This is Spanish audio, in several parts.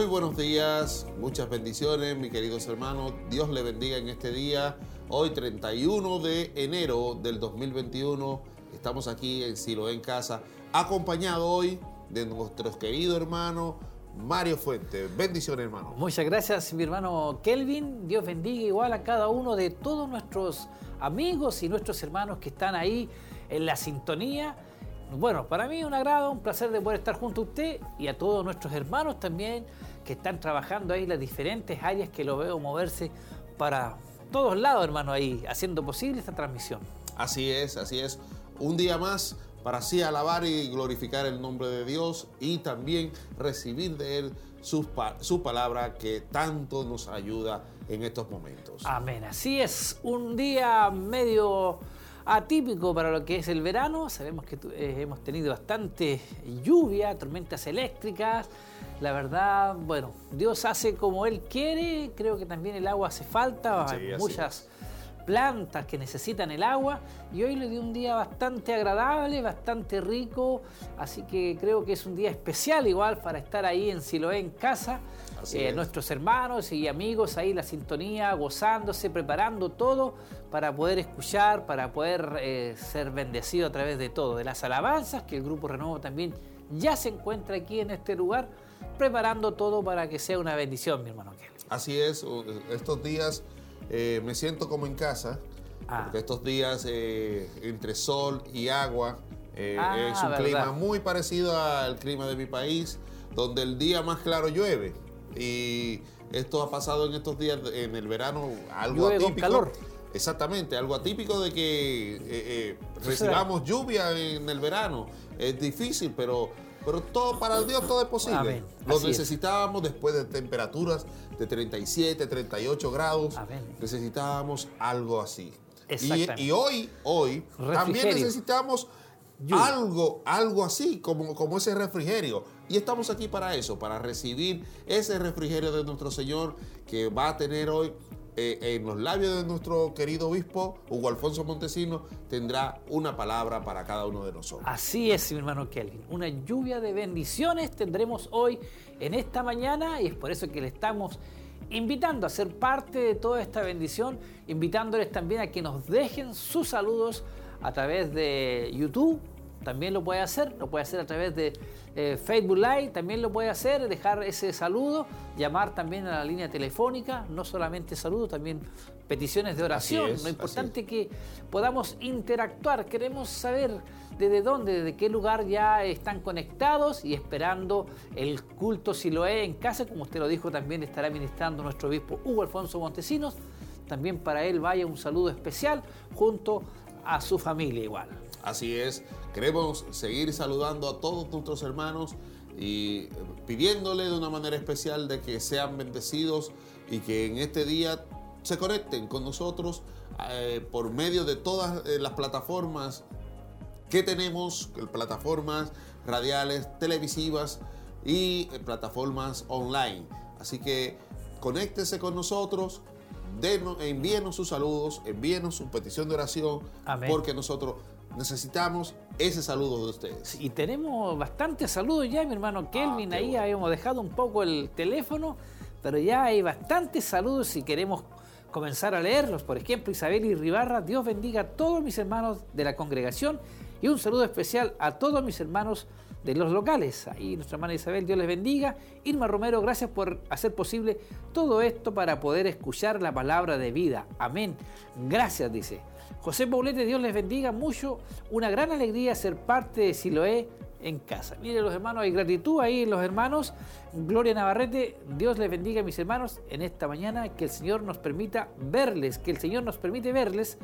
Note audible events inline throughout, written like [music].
Muy buenos días, muchas bendiciones, mis queridos hermanos. Dios le bendiga en este día. Hoy 31 de enero del 2021 estamos aquí en Silo en casa, acompañado hoy de nuestros queridos hermanos Mario Fuentes. Bendiciones, hermano. Muchas gracias, mi hermano Kelvin. Dios bendiga igual a cada uno de todos nuestros amigos y nuestros hermanos que están ahí en la sintonía. Bueno, para mí un agrado, un placer de poder estar junto a usted y a todos nuestros hermanos también que están trabajando ahí las diferentes áreas que lo veo moverse para todos lados, hermano, ahí, haciendo posible esta transmisión. Así es, así es. Un día más para así alabar y glorificar el nombre de Dios y también recibir de Él su, su, palabra que tanto nos ayuda en estos momentos. Amén. Así es, un día medio atípico para lo que es el verano. Sabemos que eh, hemos tenido bastante lluvia, tormentas eléctricas. La verdad, bueno, Dios hace como Él quiere. Creo que también el agua hace falta. Hay muchas plantas que necesitan el agua y hoy le dio un día bastante agradable, bastante rico, así que creo que es un día especial igual para estar ahí en Siloé en casa, eh, nuestros hermanos y amigos ahí la sintonía, gozándose, preparando todo para poder escuchar, para poder eh, ser bendecido a través de todo, de las alabanzas, que el Grupo Renovo también ya se encuentra aquí en este lugar, preparando todo para que sea una bendición, mi hermano Kelly. Así es, estos días eh, me siento como en casa, ah. porque estos días eh, entre sol y agua eh, ah, es un clima muy parecido al clima de mi país, donde el día más claro llueve. Y esto ha pasado en estos días, en el verano, algo atípico. calor. Exactamente, algo atípico de que recibamos lluvia en el verano. Es difícil, pero pero todo para Dios todo es posible. Lo necesitábamos después de temperaturas de 37, 38 grados. Necesitábamos algo así. Y, y, hoy, hoy también necesitamos algo, algo así, como, como ese refrigerio. Y estamos aquí para eso, para recibir ese refrigerio de nuestro Señor que va a tener hoy eh, en los labios de nuestro querido obispo, Hugo Alfonso Montesino, tendrá una palabra para cada uno de nosotros. Así es, mi hermano Kelvin. Una lluvia de bendiciones tendremos hoy en esta mañana y es por eso que le estamos invitando a ser parte de toda esta bendición, invitándoles también a que nos dejen sus saludos a través de YouTube también lo puede hacer, lo puede hacer a través de eh, Facebook Live, también lo puede hacer, dejar ese saludo, llamar también a la línea telefónica, no solamente saludos, también peticiones de oración. lo importante es que podamos interactuar, queremos saber desde dónde, desde qué lugar ya están conectados y esperando el culto si lo es en casa, como usted lo dijo, también estará ministrando nuestro obispo Hugo Alfonso Montesinos. También para él vaya un saludo especial junto a su familia igual. Así es, queremos seguir saludando a todos nuestros hermanos y pidiéndole de una manera especial de que sean bendecidos y que en este día se conecten con nosotros eh, por medio de todas eh, las plataformas que tenemos, plataformas radiales, televisivas y eh, plataformas online. Así que conéctese con nosotros, envíenos sus saludos, envíenos su petición de oración, porque nosotros necesitamos ese saludo de ustedes. y tenemos bastantes saludos ya, mi hermano ah, Kelvin. ahí habíamos dejado un poco el teléfono, pero ya hay bastantes saludos si queremos comenzar a leerlos. Por ejemplo, Isabel y Ribarra, Dios bendiga a todos mis hermanos de la congregación y un saludo especial a todos mis hermanos de los locales. Ahí nuestra hermana Isabel, Dios les bendiga. Irma Romero, gracias por hacer posible todo esto para poder escuchar la palabra de vida. Amén. Gracias, dice. José Paulete, Dios les bendiga mucho. Una gran alegría ser parte de Siloé en casa. Miren los hermanos, hay gratitud ahí en los hermanos. Gloria Navarrete, Dios les bendiga a mis hermanos en esta mañana, que el Señor nos permita verles, que el Señor nos permite verles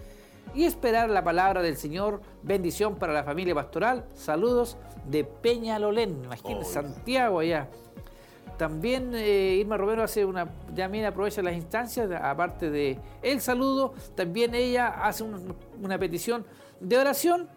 y esperar la palabra del Señor. Bendición para la familia pastoral. Saludos de Peñalolén, imagínense, Santiago allá. También eh, Irma Romero hace una, también aprovecha las instancias, aparte de el saludo, también ella hace una petición de oración,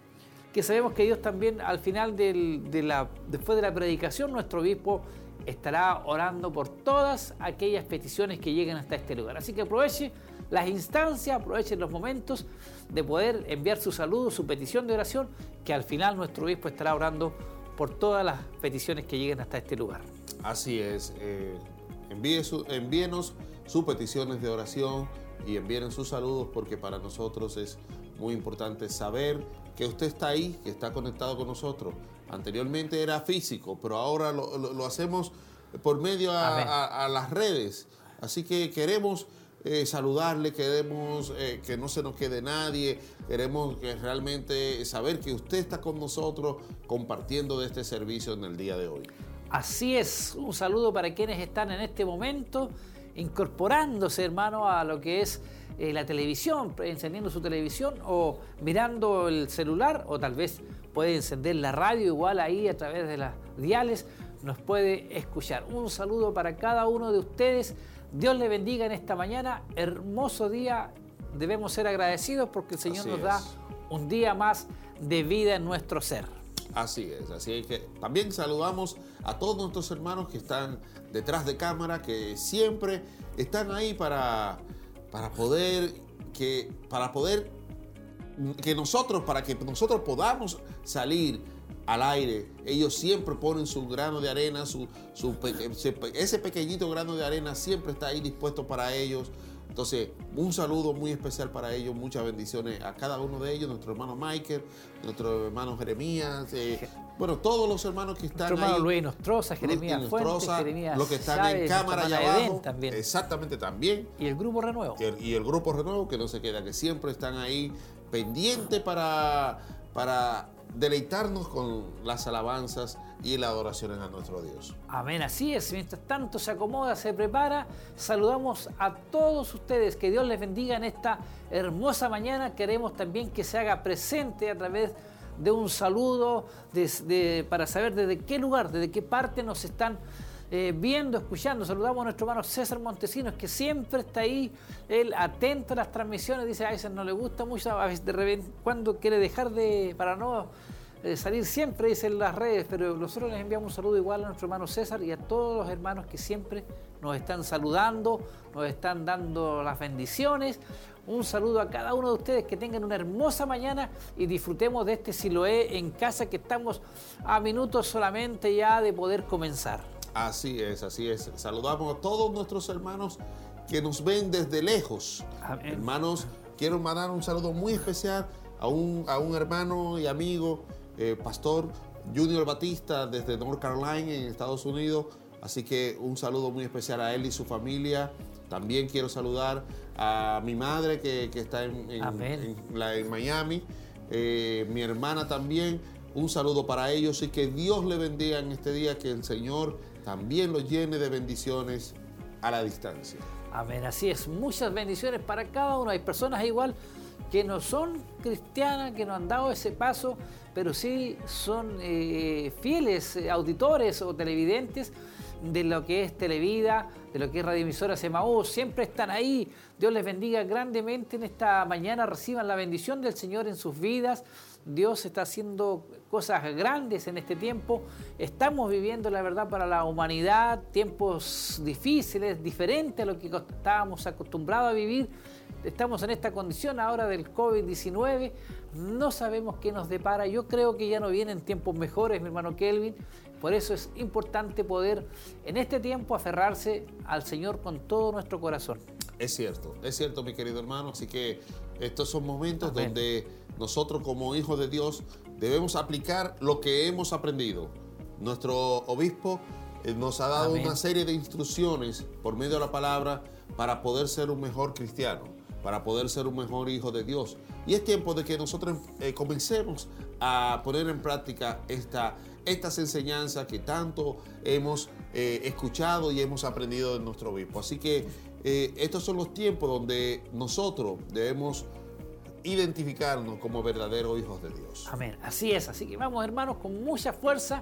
que sabemos que Dios también al final de la, después de la predicación, nuestro obispo estará orando por todas aquellas peticiones que lleguen hasta este lugar. Así que aproveche las instancias, aprovechen los momentos de poder enviar su saludo, su petición de oración, que al final nuestro obispo estará orando por todas las peticiones que lleguen hasta este lugar. Así es. Eh, envíe envíenos sus peticiones de oración y envíen sus saludos porque para nosotros es muy importante saber que usted está ahí, que está conectado con nosotros. Anteriormente era físico, pero ahora lo, hacemos por medio a, las redes. Así que queremos eh, saludarle, queremos eh, que no se nos quede nadie, queremos que realmente saber que usted está con nosotros compartiendo de este servicio en el día de hoy. Así es, un saludo para quienes están en este momento incorporándose, hermano, a lo que es eh, la televisión, encendiendo su televisión o mirando el celular o tal vez puede encender la radio igual ahí a través de las diales, nos puede escuchar. Un saludo para cada uno de ustedes. Dios le bendiga en esta mañana. Hermoso día. Debemos ser agradecidos porque el Señor nos da un día más de vida en nuestro ser. Así es, así que también saludamos a todos nuestros hermanos que están detrás de cámara, que siempre están ahí para, para poder que para poder que nosotros para que nosotros podamos salir al aire, ellos siempre ponen su grano de arena, su, ese pequeñito grano de arena siempre está ahí dispuesto para ellos entonces, un saludo muy especial para ellos, muchas bendiciones a cada uno de ellos, nuestro hermano Michael, nuestro hermano Jeremías, eh, bueno, todos los hermanos que están nuestro hermano Luis Nostroza, Jeremías Fuentes, Jeremías los que están en cámara allá abajo, también. exactamente también. Y el Grupo Renuevo. Y el, Grupo Renuevo que no se queda, que siempre están ahí pendientes para, para deleitarnos con las alabanzas y las adoraciones a nuestro Dios. Amén, así es. Mientras tanto se acomoda, se prepara, saludamos a todos ustedes. Que Dios les bendiga en esta hermosa mañana. Queremos también que se haga presente a través de un saludo para saber desde qué lugar, desde qué parte nos están eh, viendo, escuchando. Saludamos a nuestro hermano César Montesinos, que siempre está ahí, él atento a las transmisiones, dice a veces no le gusta mucho, a veces de repente cuando quiere dejar de, para no eh, salir siempre, dice en las redes, pero nosotros les enviamos un saludo igual a nuestro hermano César y a todos los hermanos que siempre nos están saludando, nos están dando las bendiciones. Un saludo a cada uno de ustedes, que tengan una hermosa mañana y disfrutemos de este Siloé en casa que estamos a minutos solamente ya de poder comenzar. Así es, así es. Saludamos a todos nuestros hermanos que nos ven desde lejos. Hermanos, quiero mandar un saludo muy especial a un, a un hermano y amigo, eh, pastor Junior Batista, desde North Carolina, en Estados Unidos. Así que un saludo muy especial a él y su familia. También quiero saludar a mi madre que, está en, en, Miami, eh, mi hermana también. Un saludo para ellos y que Dios le bendiga en este día, que el Señor también lo llene de bendiciones a la distancia. Amén, así es. Muchas bendiciones para cada uno. Hay personas igual que no son cristianas, que no han dado ese paso, pero sí son eh, fieles eh, auditores o televidentes de lo que es Televida, de lo que es Radio Emisora Semaús, siempre están ahí. Dios les bendiga grandemente en esta mañana, reciban la bendición del Señor en sus vidas. Dios está haciendo cosas grandes en este tiempo. Estamos viviendo, la verdad, para la humanidad tiempos difíciles, diferentes a lo que estábamos acostumbrados a vivir. Estamos en esta condición ahora del COVID-19. No sabemos qué nos depara. Yo creo que ya no vienen tiempos mejores, mi hermano Kelvin. Por eso es importante poder en este tiempo aferrarse al Señor con todo nuestro corazón. Es cierto, es cierto, mi querido hermano. Así que estos son momentos donde nosotros como hijos de Dios debemos aplicar lo que hemos aprendido. Nuestro obispo eh, nos ha dado una serie de instrucciones por medio de la palabra para poder ser un mejor cristiano, para poder ser un mejor hijo de Dios. Y es tiempo de que nosotros eh, comencemos a poner en práctica esta, estas enseñanzas que tanto hemos eh, escuchado y hemos aprendido de nuestro obispo. Así que estos son los tiempos donde nosotros debemos identificarnos como verdaderos hijos de Dios. Amén. Así es. Así que vamos, hermanos, con mucha fuerza.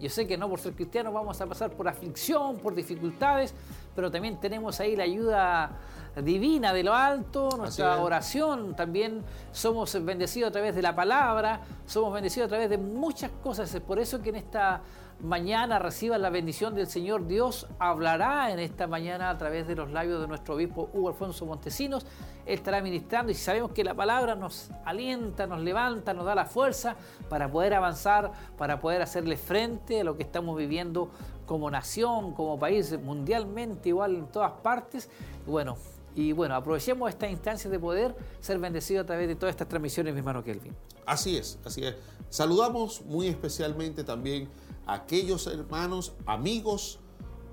Yo sé que no por ser cristianos vamos a pasar por aflicción, por dificultades, pero también tenemos ahí la ayuda divina de lo alto, nuestra oración, también somos bendecidos a través de la palabra, somos bendecidos a través de muchas cosas. Es por eso que en esta mañana reciban la bendición del Señor. Dios hablará en esta mañana a través de los labios de nuestro obispo Hugo Alfonso Montesinos. Él estará ministrando y sabemos que la palabra nos alienta, nos levanta, nos da la fuerza para poder avanzar, para poder hacerle frente a lo que estamos viviendo como nación, como país, mundialmente, igual en todas partes. bueno, y bueno, aprovechemos esta instancia de poder ser bendecido a través de todas estas transmisiones, mi hermano Kelvin. Así es, así es. Saludamos muy especialmente también a aquellos hermanos, amigos,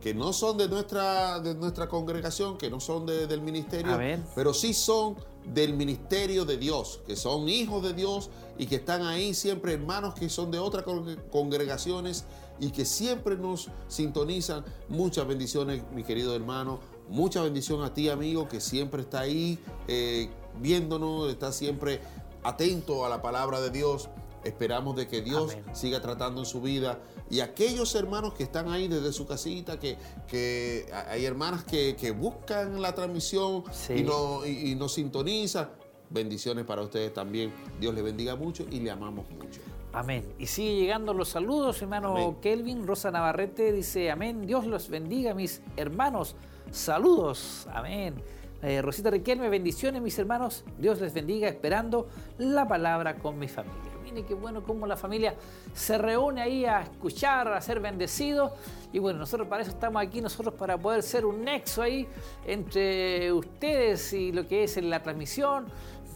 que no son de nuestra, de nuestra congregación, que no son del ministerio, pero sí son del ministerio de Dios, que son hijos de Dios y que están ahí siempre hermanos que son de otras congregaciones y que siempre nos sintonizan. Muchas bendiciones, mi querido hermano. Mucha bendición a ti, amigo, que siempre está ahí eh, viéndonos, está siempre atento a la palabra de Dios. Esperamos de que Dios siga tratando en su vida. Y aquellos hermanos que están ahí desde su casita, que, que hay hermanas que, buscan la transmisión y, no, y, nos sintonizan. Bendiciones para ustedes también. Dios les bendiga mucho y le amamos mucho. Amén. Y sigue llegando los saludos, hermano Kelvin. Rosa Navarrete dice, amén. Dios los bendiga, mis hermanos. Saludos. Amén. Eh, Rosita Riquelme, bendiciones, mis hermanos. Dios les bendiga, esperando la palabra con mi familia. Mire qué bueno cómo la familia se reúne ahí a escuchar, a ser bendecidos. Y bueno, nosotros para eso estamos aquí, nosotros para poder ser un nexo ahí entre ustedes y lo que es la transmisión,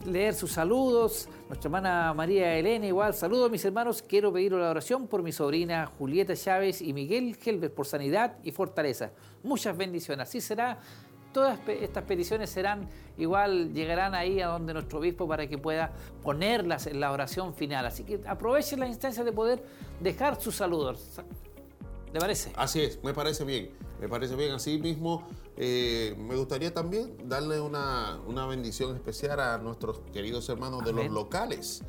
leer sus saludos. Nuestra hermana María Elena, igual, saludos mis hermanos. Quiero pedir la oración por mi sobrina Julieta Chávez y Miguel Helver por sanidad y fortaleza. Muchas bendiciones. Así será. Todas estas peticiones serán igual, llegarán ahí a donde nuestro obispo para que pueda ponerlas en la oración final. Así que aprovechen la instancia de poder dejar sus saludos. ¿Le parece? Así es, me parece bien. Me parece bien. Así mismo, eh, me gustaría también darle una, bendición especial a nuestros queridos hermanos de los locales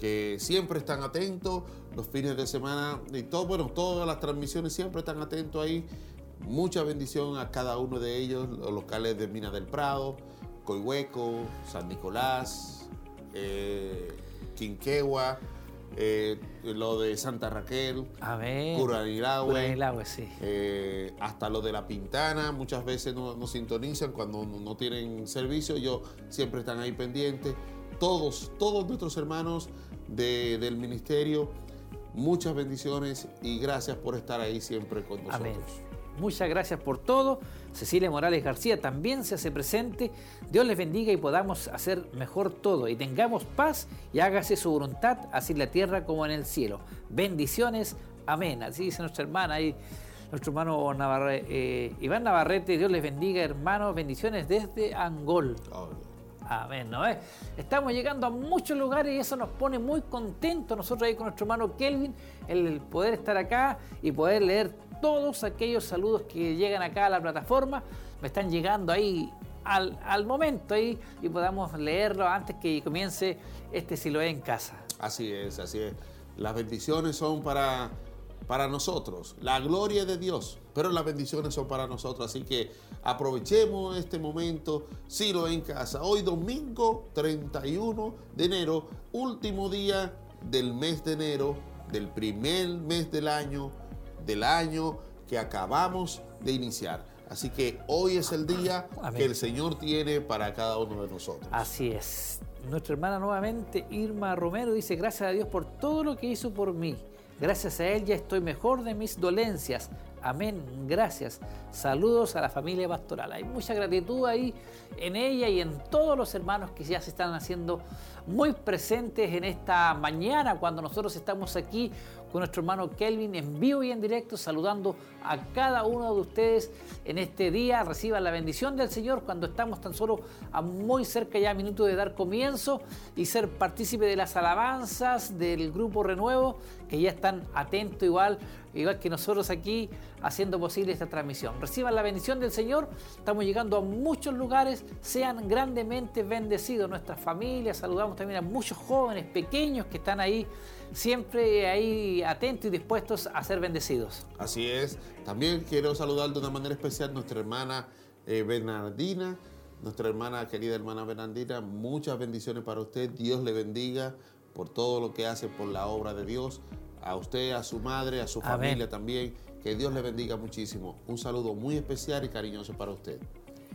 que siempre están atentos los fines de semana y todo, bueno, todas las transmisiones siempre están atentos ahí. Mucha bendición a cada uno de ellos, los locales de Mina del Prado, Coihueco, San Nicolás, eh, Quinquegua, eh, lo de Santa Raquel, Curanilagüe, sí. Eh, hasta lo de La Pintana, muchas veces nos no sintonizan cuando no tienen servicio, ellos siempre están ahí pendientes. Todos, todos nuestros hermanos del ministerio, muchas bendiciones y gracias por estar ahí siempre con nosotros. Muchas gracias por todo. Cecilia Morales García también se hace presente. Dios les bendiga y podamos hacer mejor todo y tengamos paz y hágase su voluntad, así en la tierra como en el cielo. Bendiciones. Amén. Así dice nuestra hermana ahí, nuestro hermano eh, Iván Navarrete. Dios les bendiga, hermanos. Bendiciones desde Angol. Amén, ¿no? Estamos llegando a muchos lugares y eso nos pone muy contentos nosotros ahí con nuestro hermano Kelvin, el poder estar acá y poder leer todos aquellos saludos que llegan acá a la plataforma. Me están llegando ahí al, momento ahí y podamos leerlo antes que comience este Siloé en casa. Así es, así es. Las bendiciones son para, para nosotros, la gloria de Dios, pero las bendiciones son para nosotros. Así que aprovechemos este momento, Siloé en casa. Hoy domingo 31 de enero, último día del mes de enero, del primer mes del año del año que acabamos de iniciar. Así que hoy es el día que el Señor tiene para cada uno de nosotros. Así es. Nuestra hermana nuevamente, Irma Romero, dice, gracias a Dios por todo lo que hizo por mí. Gracias a Él ya estoy mejor de mis dolencias. Amén, gracias. Saludos a la familia pastoral. Hay mucha gratitud ahí en ella y en todos los hermanos que ya se están haciendo muy presentes en esta mañana cuando nosotros estamos aquí con nuestro hermano Kelvin en vivo y en directo, saludando a cada uno de ustedes en este día. Reciban la bendición del Señor cuando estamos tan solo a muy cerca ya, minutos de dar comienzo y ser partícipe de las alabanzas del grupo Renuevo, que ya están atentos igual, igual que nosotros aquí haciendo posible esta transmisión. Reciban la bendición del Señor, estamos llegando a muchos lugares, sean grandemente bendecidos nuestras familias, saludamos también a muchos jóvenes pequeños que están ahí siempre ahí atentos y dispuestos a ser bendecidos. Así es. También quiero saludar de una manera especial a nuestra hermana eh, Bernardina, nuestra hermana, querida hermana Bernardina. Muchas bendiciones para usted. Dios le bendiga por todo lo que hace por la obra de Dios. A usted, a su madre, a su familia también. Que Dios le bendiga muchísimo. Un saludo muy especial y cariñoso para usted.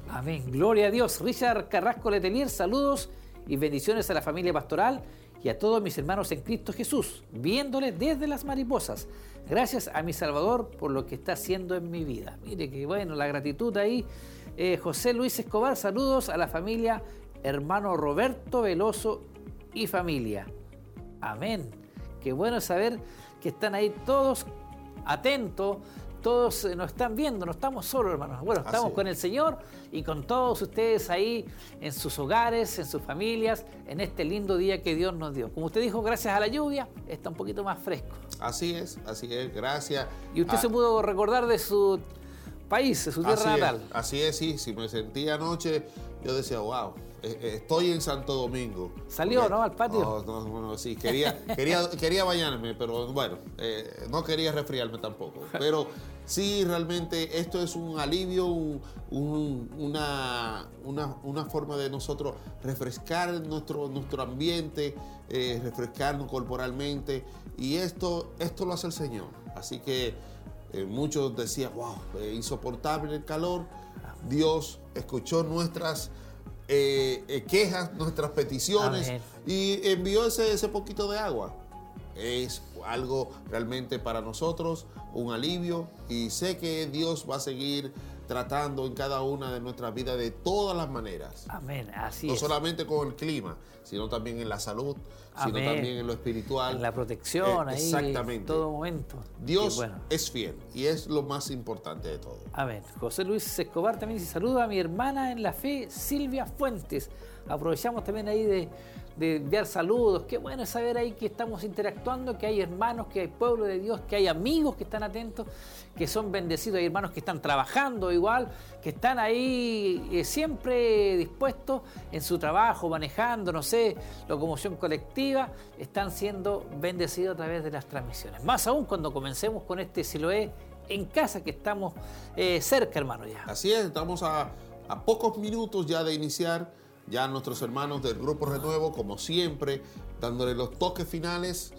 Amén. Gloria a Dios. Richard Carrasco Letelier, saludos y bendiciones a la familia pastoral y a todos mis hermanos en Cristo Jesús, viéndole desde las mariposas. Gracias a mi Salvador por lo que está haciendo en mi vida. Mire que bueno, la gratitud ahí. Eh, José Luis Escobar, saludos a la familia hermano Roberto Veloso y familia. Amén. Qué bueno saber que están ahí todos atentos todos eh, nos están viendo, no estamos solos, hermanos. Bueno, estamos con el Señor y con todos ustedes ahí en sus hogares, en sus familias, en este lindo día que Dios nos dio. Como usted dijo, gracias a la lluvia, está un poquito más fresco. Así es, así es, gracias. Y usted se pudo recordar de su país, de su tierra natal. así es, sí, si me sentí anoche, yo decía, wow, estoy en Santo Domingo. ¿Salió, no, al patio? No, no, sí, quería, [laughs] quería, quería bañarme, pero bueno, eh, no quería resfriarme tampoco. [laughs] Pero sí, realmente esto es un alivio, una, una, forma de nosotros refrescar nuestro, nuestro ambiente, refrescarnos corporalmente. Y esto, esto lo hace el Señor. Así que muchos decían, wow, insoportable el calor. Dios escuchó nuestras eh, eh, quejas, nuestras peticiones y envió ese, ese poquito de agua. Es algo realmente para nosotros un alivio y sé que Dios va a seguir tratando en cada una de nuestras vidas de todas las maneras. Amén, así no solamente con el clima, sino también en la salud, sino también en lo espiritual. En la protección, eh, ahí, exactamente. en todo momento. Dios es fiel y es lo más importante de todo. Amén. José Luis Escobar también dice, saluda a mi hermana en la fe, Silvia Fuentes. Aprovechamos también ahí de de enviar saludos. Qué bueno saber ahí que estamos interactuando, que hay hermanos, que hay pueblo de Dios, que hay amigos que están atentos, que son bendecidos. Hay hermanos que están trabajando igual, que están ahí eh, siempre dispuestos en su trabajo, manejando, no sé, locomoción colectiva, están siendo bendecidos a través de las transmisiones. Más aún cuando comencemos con este Siloé en casa, que estamos eh, cerca, hermano, ya. Así es, estamos a, a pocos minutos ya de iniciar ya nuestros hermanos del Grupo Renuevo, como siempre, dándole los toques finales,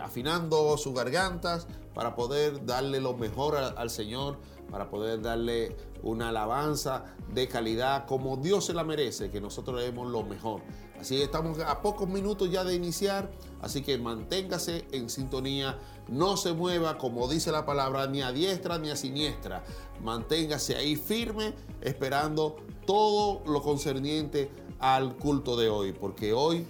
afinando sus gargantas para poder darle lo mejor al Señor, para poder darle una alabanza de calidad como Dios se la merece, que nosotros le demos lo mejor. Así que estamos a pocos minutos ya de iniciar, así que manténgase en sintonía, no se mueva, como dice la palabra, ni a diestra ni a siniestra. Manténgase ahí firme, esperando todo lo concerniente al culto de hoy, porque hoy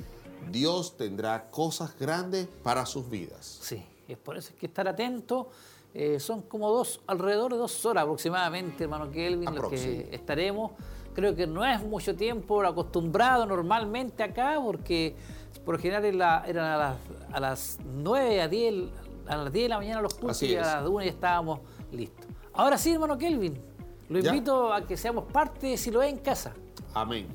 Dios tendrá cosas grandes para sus vidas. Sí, es por eso que estar atento. Eh, son como dos, alrededor de dos horas aproximadamente, hermano Kelvin, los que estaremos Creo que no es mucho tiempo acostumbrado normalmente acá, porque por lo general eran a las, a las 9, a 10, a las 10 de la mañana los cursos y a las 1 ya estábamos listos. Ahora sí, hermano Kelvin, lo invito a que seamos parte de Si lo en casa. Amén.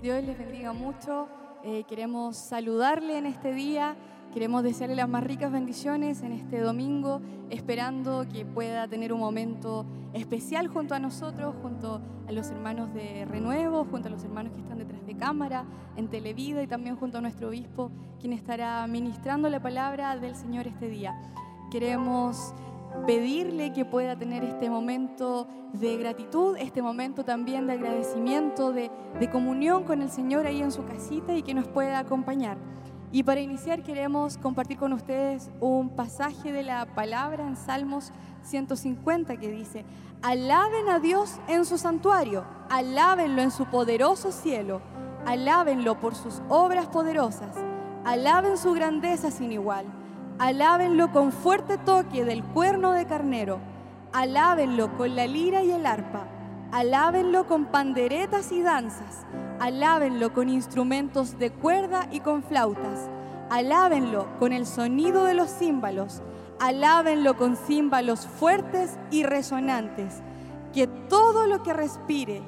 Dios les bendiga mucho. Eh, queremos saludarle en este día. Queremos desearle las más ricas bendiciones en este domingo, esperando que pueda tener un momento especial junto a nosotros, junto a los hermanos de Renuevo, junto a los hermanos que están detrás de cámara, en Televida y también junto a nuestro obispo, quien estará ministrando la palabra del Señor este día. Queremos pedirle que pueda tener este momento de gratitud, este momento también de agradecimiento, de, de comunión con el Señor ahí en su casita y que nos pueda acompañar. Y para iniciar queremos compartir con ustedes un pasaje de la palabra en Salmos 150 que dice, alaben a Dios en su santuario, alábenlo en su poderoso cielo, alábenlo por sus obras poderosas, alaben su grandeza sin igual, alábenlo con fuerte toque del cuerno de carnero, alábenlo con la lira y el arpa, alábenlo con panderetas y danzas, alábenlo con instrumentos de cuerda y con flautas, alábenlo con el sonido de los címbalos, alábenlo con címbalos fuertes y resonantes, que todo lo que respire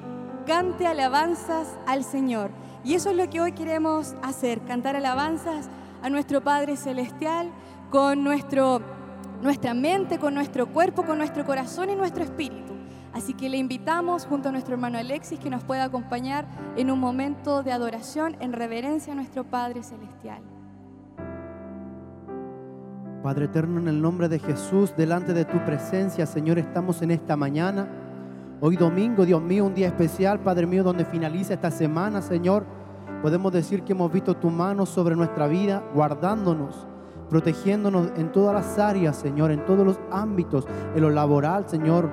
cante alabanzas al Señor. Y eso es lo que hoy queremos hacer, cantar alabanzas a nuestro Padre Celestial con nuestro, nuestra mente, con nuestro cuerpo, con nuestro corazón y nuestro espíritu. Así que le invitamos junto a nuestro hermano Alexis que nos pueda acompañar en un momento de adoración en reverencia a nuestro Padre Celestial. Padre eterno, en el nombre de Jesús, delante de tu presencia, Señor, estamos en esta mañana Hoy domingo, Dios mío, un día especial, Padre mío, donde finaliza esta semana, Señor. Podemos decir que hemos visto tu mano sobre nuestra vida, guardándonos, protegiéndonos en todas las áreas, Señor, en todos los ámbitos, en lo laboral, Señor,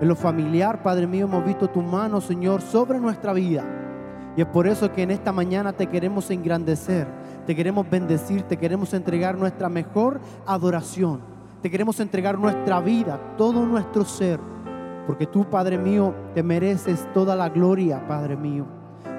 en lo familiar, Padre mío, hemos visto tu mano, Señor, sobre nuestra vida. Y es por eso que en esta mañana te queremos engrandecer, te queremos bendecir, te queremos entregar nuestra mejor adoración, te queremos entregar nuestra vida, todo nuestro ser, porque tú, Padre mío, te mereces toda la gloria, Padre mío.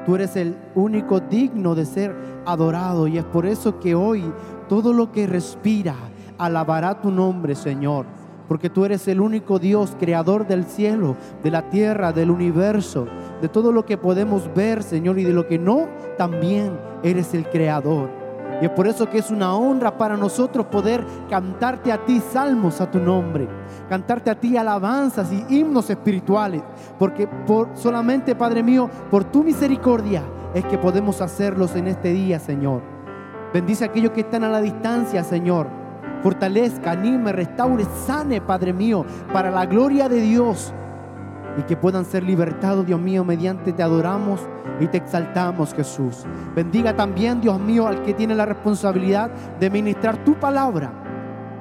Tú eres el único digno de ser adorado y es por eso que hoy todo lo que respira alabará tu nombre, Señor porque tú eres el único Dios, creador del cielo, de la tierra, del universo, de todo lo que podemos ver, Señor, y de lo que no, también eres el creador. Y es por eso que es una honra para nosotros poder cantarte a ti salmos a tu nombre, cantarte a ti alabanzas y himnos espirituales, porque por solamente, Padre mío, por tu misericordia es que podemos hacerlos en este día, Señor. Bendice a aquellos que están a la distancia, Señor fortalezca, anime, restaure, sane, Padre mío, para la gloria de Dios. Y que puedan ser libertados, Dios mío, mediante te adoramos y te exaltamos, Jesús. Bendiga también, Dios mío, al que tiene la responsabilidad de ministrar tu palabra,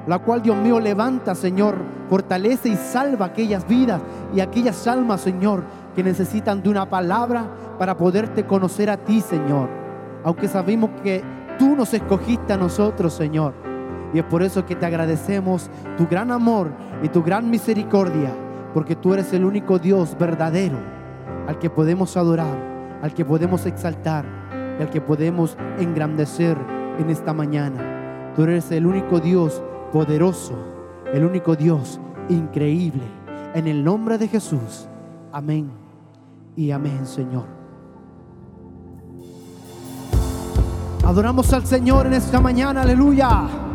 la cual, Dios mío, levanta, Señor, fortalece y salva aquellas vidas y aquellas almas, Señor, que necesitan de una palabra para poderte conocer a ti, Señor. Aunque sabemos que tú nos escogiste a nosotros, Señor y es por eso que te agradecemos tu gran amor y tu gran misericordia, porque tú eres el único Dios verdadero al que podemos adorar, al que podemos exaltar y al que podemos engrandecer en esta mañana. Tú eres el único Dios poderoso, el único Dios increíble. En el nombre de Jesús. Amén y amén, Señor. Adoramos al Señor en esta mañana, aleluya.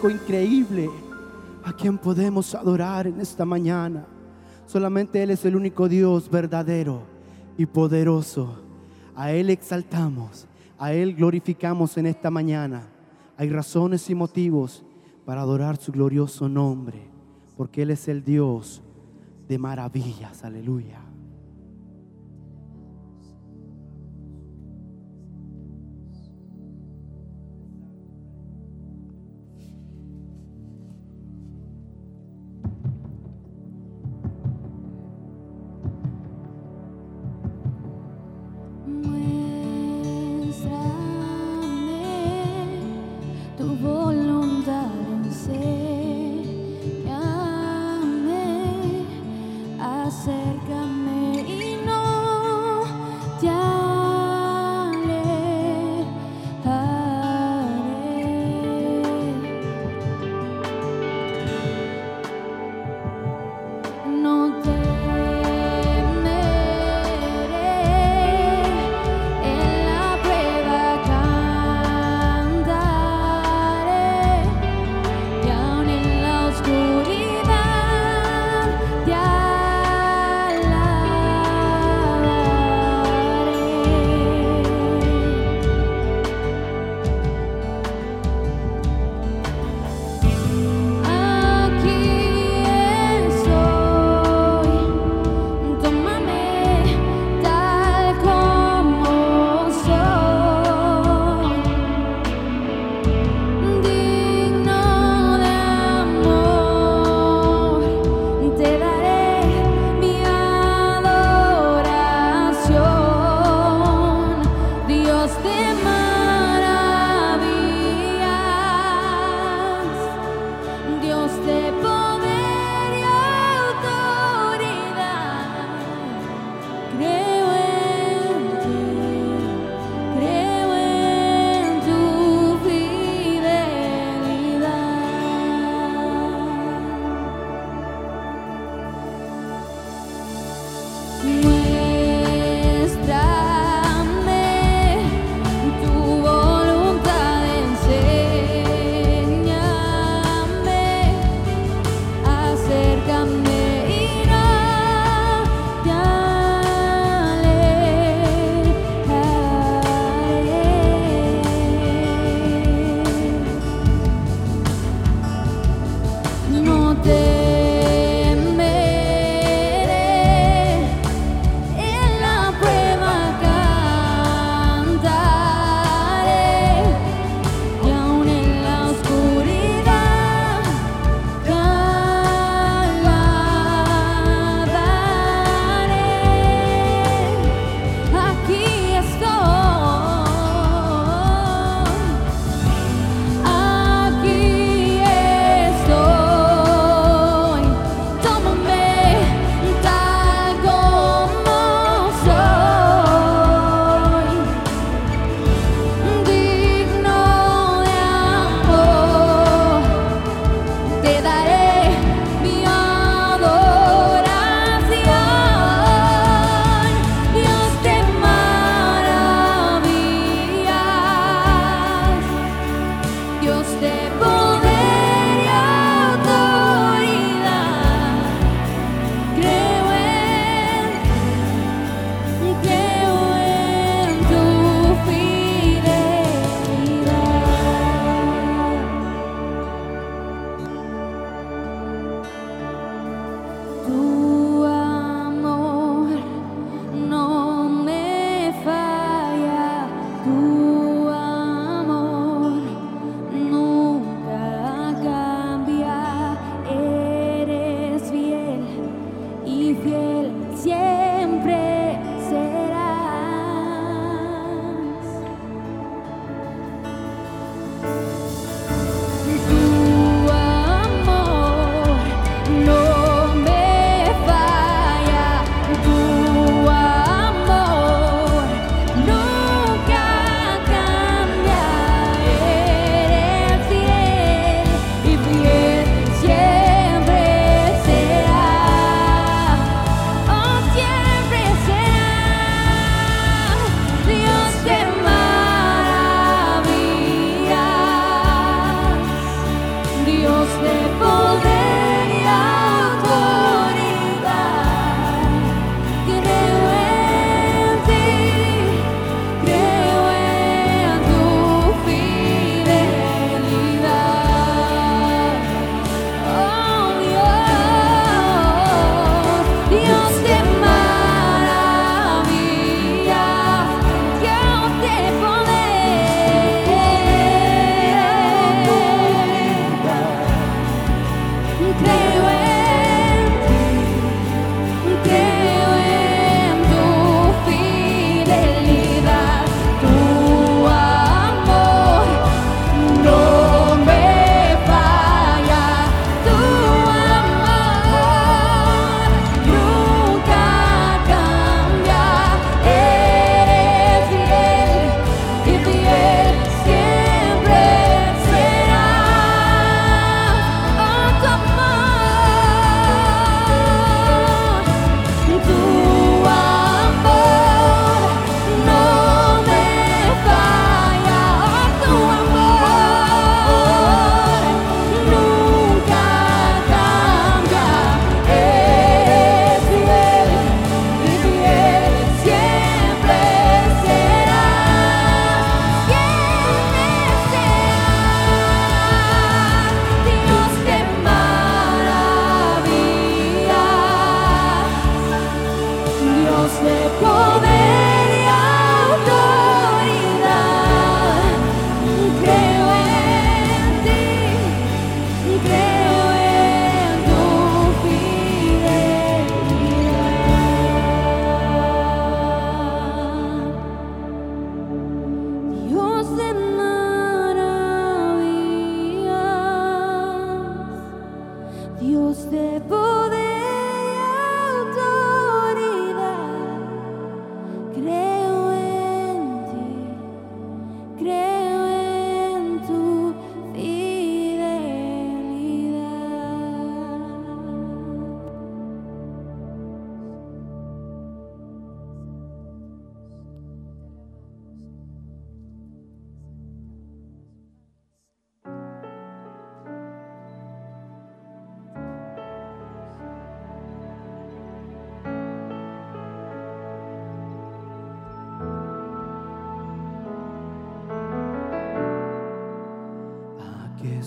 Único increíble a quien podemos adorar en esta mañana. Solamente Él es el único Dios verdadero y poderoso. A Él exaltamos, a Él glorificamos en esta mañana. Hay razones y motivos para adorar su glorioso nombre, porque Él es el Dios de maravillas. Aleluya.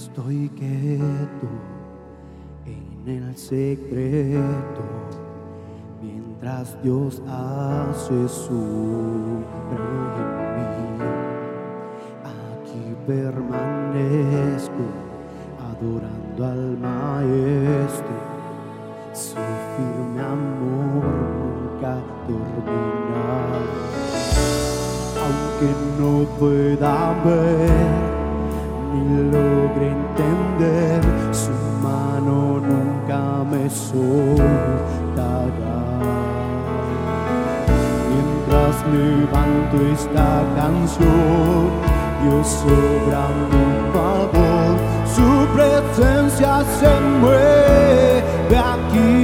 Estoy quieto en el secreto mientras Dios hace su en mí. Aquí permanezco adorando al Maestro. Su firme amor nunca termina. Aunque no pueda ver ni logre entender, su mano nunca me soltará. Mientras levanto esta canción, Dios obra mi favor, su presencia se mueve aquí.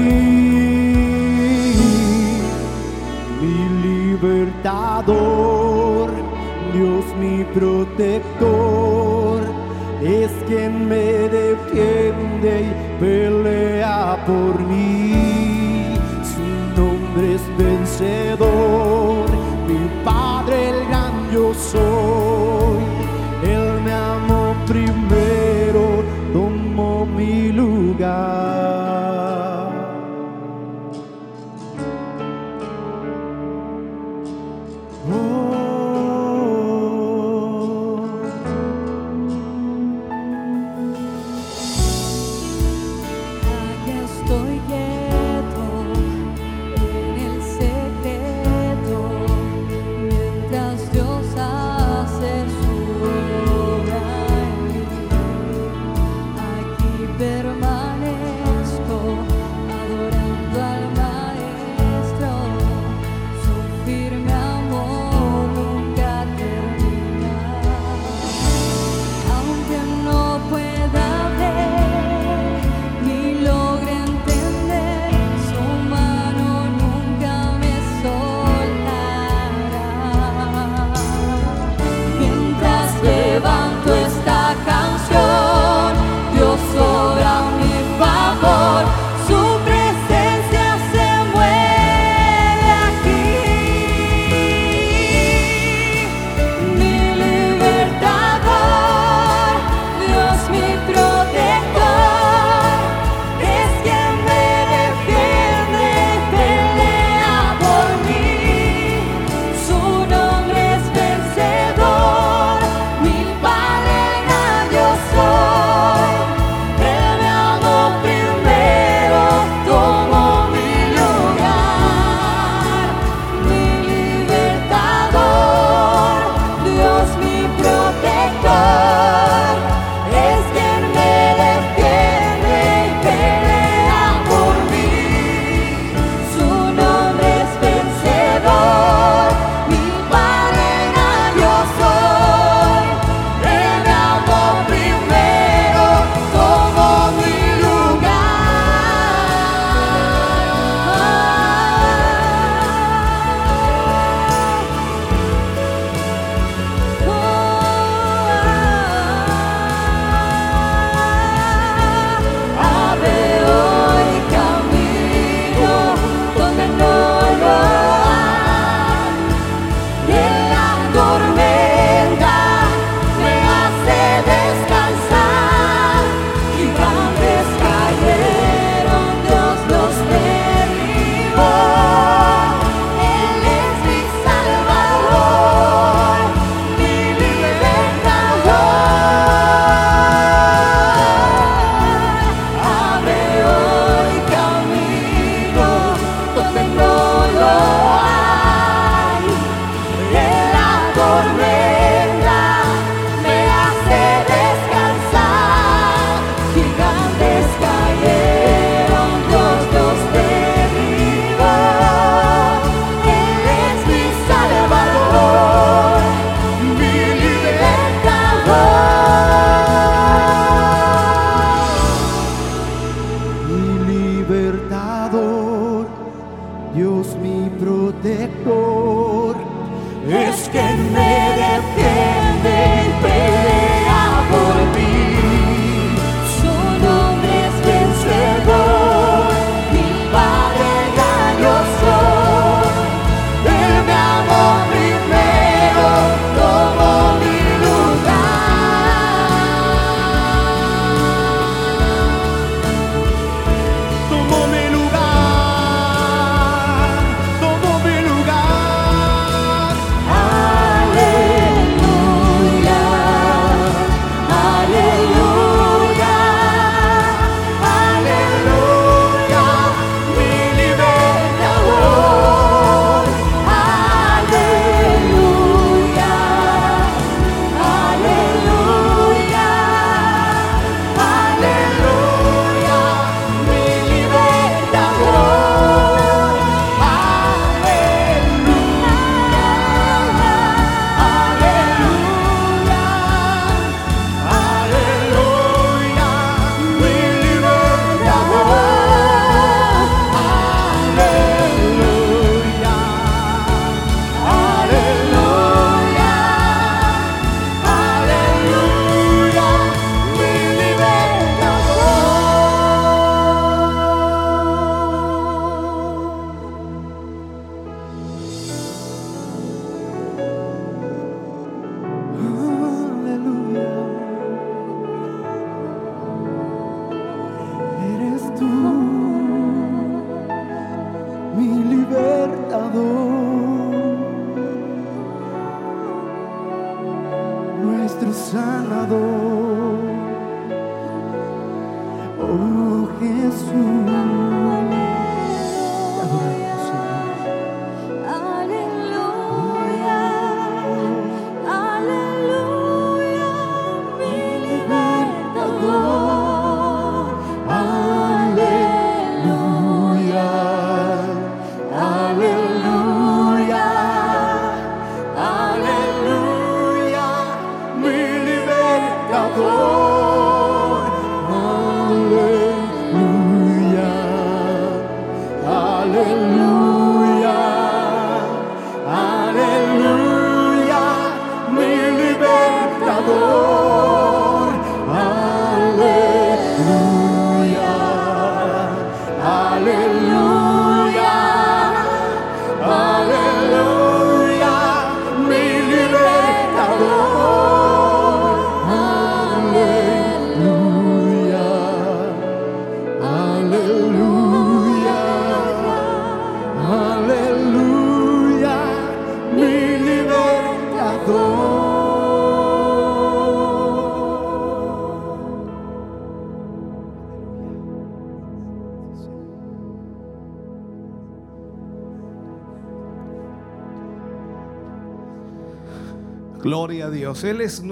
Mi libertador, Dios mi protector es quien me defiende y pelea por mí. Su nombre es vencedor, mi Padre el gran.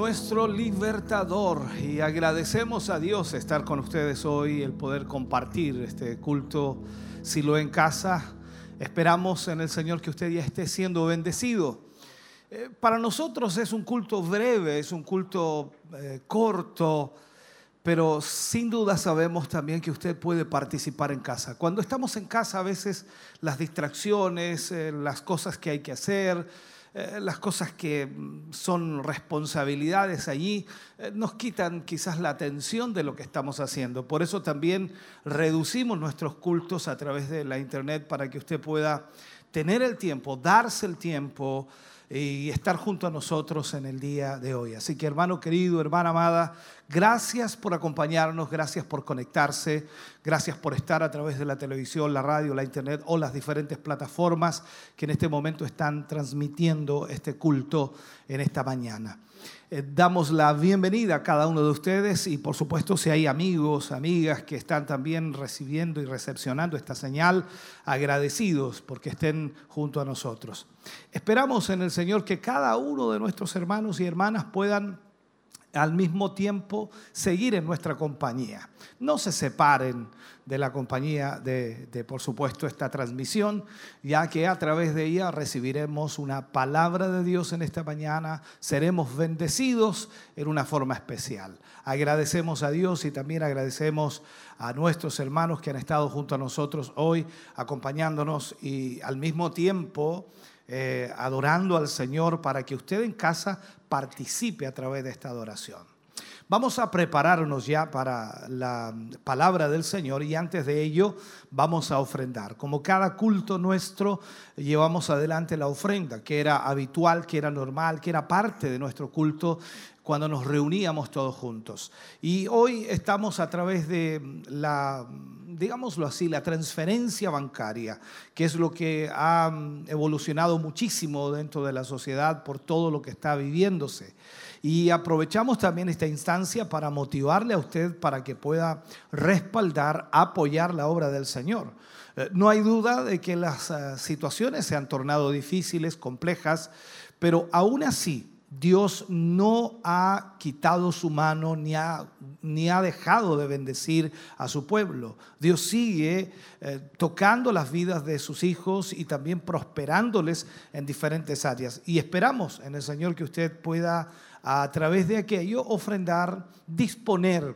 Nuestro libertador y agradecemos a Dios estar con ustedes hoy, el poder compartir este culto lo en casa. Esperamos en el Señor que usted ya esté siendo bendecido. Eh, para nosotros es un culto breve, es un culto eh, corto, pero sin duda sabemos también que usted puede participar en casa. Cuando estamos en casa a veces las distracciones, eh, las cosas que hay que hacer, eh, las cosas que mm, son responsabilidades allí eh, nos quitan quizás la atención de lo que estamos haciendo. Por eso también reducimos nuestros cultos a través de la internet para que usted pueda tener el tiempo, darse el tiempo y estar junto a nosotros en el día de hoy. Así que hermano querido, hermana amada, gracias por acompañarnos, gracias por conectarse, gracias por estar a través de la televisión, la radio, la internet o las diferentes plataformas que en este momento están transmitiendo este culto en esta mañana. Eh, damos la bienvenida a cada uno de ustedes y por supuesto si hay amigos, amigas que están también recibiendo y recepcionando esta señal, agradecidos porque estén junto a nosotros. Esperamos en el Señor que cada uno de nuestros hermanos y hermanas puedan al mismo tiempo seguir en nuestra compañía. No se separen de la compañía de, por supuesto, esta transmisión, ya que a través de ella recibiremos una palabra de Dios en esta mañana, seremos bendecidos en una forma especial. Agradecemos a Dios y también agradecemos a nuestros hermanos que han estado junto a nosotros hoy, acompañándonos y al mismo tiempo eh, adorando al Señor para que usted en casa participe a través de esta adoración. Vamos a prepararnos ya para la palabra del Señor y antes de ello vamos a ofrendar. Como cada culto nuestro, llevamos adelante la ofrenda, que era habitual, que era normal, que era parte de nuestro culto cuando nos reuníamos todos juntos. Y hoy estamos a través de la, digámoslo así, la transferencia bancaria, que es lo que ha evolucionado muchísimo dentro de la sociedad por todo lo que está viviéndose. Y aprovechamos también esta instancia para motivarle a usted para que pueda respaldar, apoyar la obra del Señor. Eh, no hay duda de que las eh, situaciones se han tornado difíciles, complejas, pero aún así Dios no ha quitado su mano ni ha, ni ha dejado de bendecir a su pueblo. Dios sigue eh, tocando las vidas de sus hijos y también prosperándoles en diferentes áreas. Y esperamos en el Señor que usted pueda a través de aquello ofrendar, disponer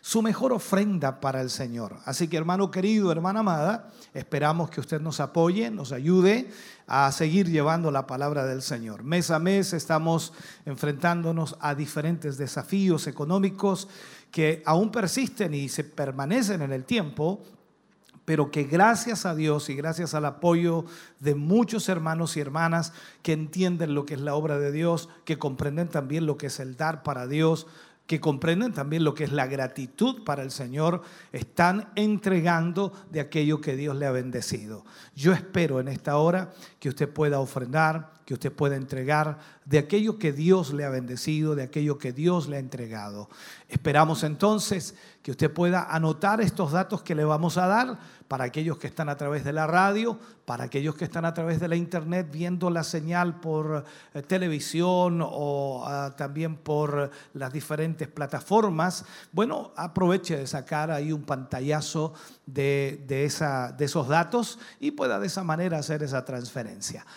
su mejor ofrenda para el Señor. Así que hermano querido, hermana amada, esperamos que usted nos apoye, nos ayude a seguir llevando la palabra del Señor. Mes a mes estamos enfrentándonos a diferentes desafíos económicos que aún persisten y se permanecen en el tiempo, pero que gracias a Dios y gracias al apoyo de muchos hermanos y hermanas que entienden lo que es la obra de Dios, que comprenden también lo que es el dar para Dios, que comprenden también lo que es la gratitud para el Señor, están entregando de aquello que Dios le ha bendecido. Yo espero en esta hora que usted pueda ofrendar, que usted pueda entregar de aquello que Dios le ha bendecido, de aquello que Dios le ha entregado. Esperamos entonces que usted pueda anotar estos datos que le vamos a dar para aquellos que están a través de la radio, para aquellos que están a través de la internet viendo la señal por eh, televisión o ah, también por las diferentes plataformas. Bueno, aproveche de sacar ahí un pantallazo de, esa, de esos datos y pueda de esa manera hacer esa transferencia.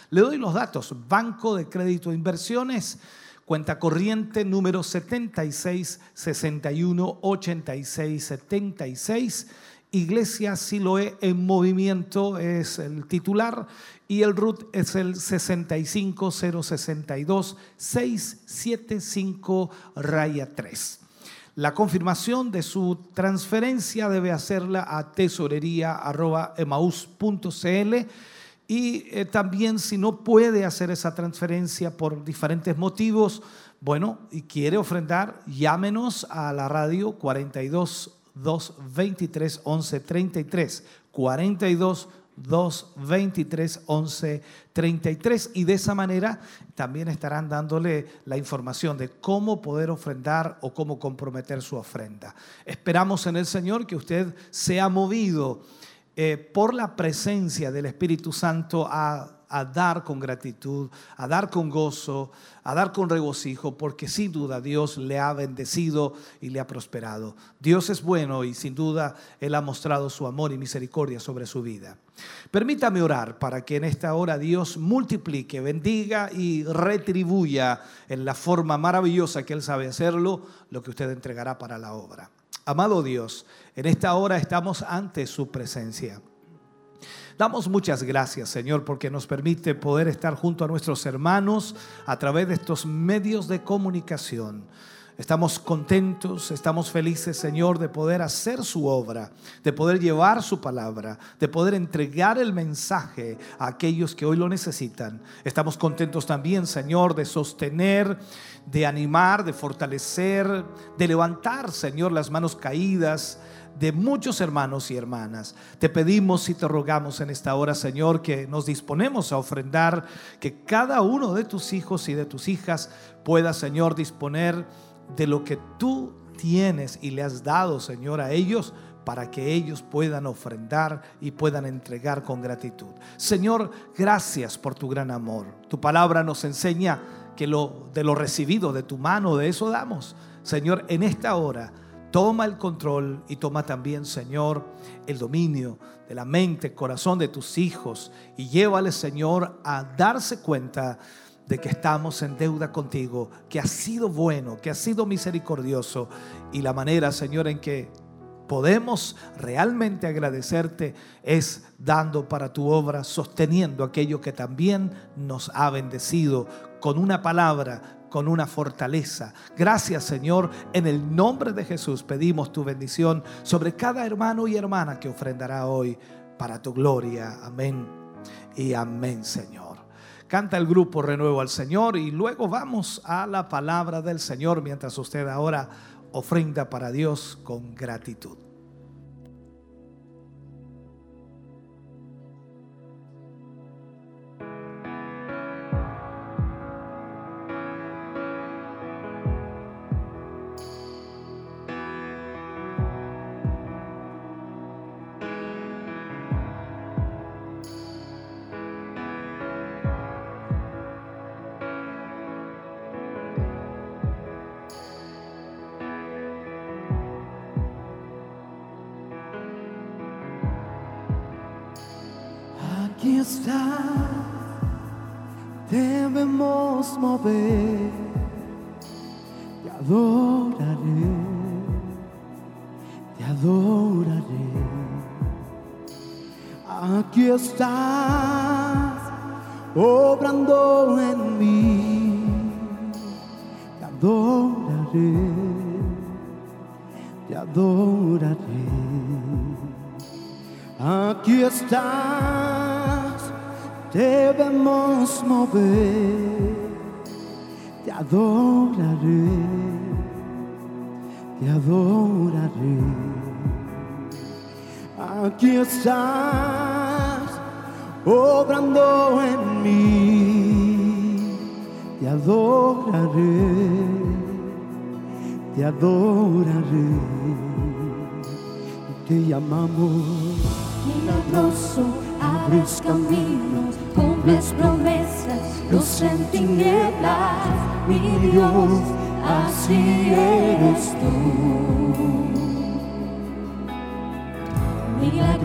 Le doy los datos. Banco de Crédito e Inversiones. Cuenta corriente número 76 61 86 76 Iglesia Siloé en Movimiento es el titular y el RUT es el 65062 675 raya 3. La confirmación de su transferencia debe hacerla a tesorería.emaus.cl y eh, también si no puede hacer esa transferencia por diferentes motivos, bueno, y quiere ofrendar, llámenos a la radio 42 223 1133 42 223 1133 y de esa manera también estarán dándole la información de cómo poder ofrendar o cómo comprometer su ofrenda. Esperamos en el Señor que usted sea movido eh, por la presencia del Espíritu Santo a a dar con gratitud, a dar con gozo, a dar con regocijo, porque sin duda Dios le ha bendecido y le ha prosperado. Dios es bueno y sin duda Él ha mostrado su amor y misericordia sobre su vida. Permítame orar para que en esta hora Dios multiplique, bendiga y retribuya en la forma maravillosa que Él sabe hacerlo lo que usted entregará para la obra. Amado Dios, en esta hora estamos ante su presencia. Damos muchas gracias, Señor, porque nos permite poder estar junto a nuestros hermanos a través de estos medios de comunicación. Estamos contentos, estamos felices, Señor, de poder hacer su obra, de poder llevar su palabra, de poder entregar el mensaje a aquellos que hoy lo necesitan. Estamos contentos también, Señor, de sostener, de animar, de fortalecer, de levantar, Señor, las manos caídas de muchos hermanos y hermanas. Te pedimos y te rogamos en esta hora, Señor, que nos disponemos a ofrendar, que cada uno de tus hijos y de tus hijas pueda, Señor, disponer de lo que tú tienes y le has dado, Señor, a ellos para que ellos puedan ofrendar y puedan entregar con gratitud. Señor, gracias por tu gran amor. Tu palabra nos enseña que lo de lo recibido de tu mano, de eso damos. Señor, en esta hora Toma el control y toma también, Señor, el dominio de la mente, corazón de tus hijos y llévale, Señor, a darse cuenta de que estamos en deuda contigo, que has sido bueno, que has sido misericordioso y la manera, Señor, en que podemos realmente agradecerte es dando para tu obra, sosteniendo aquello que también nos ha bendecido con una palabra, con una fortaleza. Gracias Señor, en el nombre de Jesús pedimos tu bendición sobre cada hermano y hermana que ofrendará hoy para tu gloria. Amén y amén Señor. Canta el grupo Renuevo al Señor y luego vamos a la palabra del Señor mientras usted ahora ofrenda para Dios con gratitud.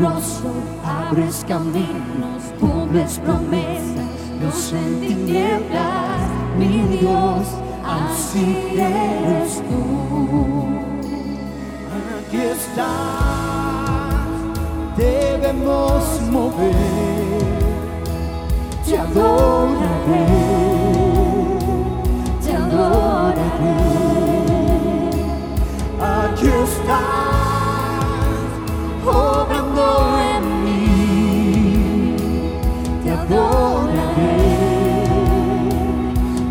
Abres caminos, cumples promesas, luz en mi Dios, así eres tú. Aquí estás, debemos mover, te adoraré, te adoraré. Aquí estás, obrando en mí, te adoraré,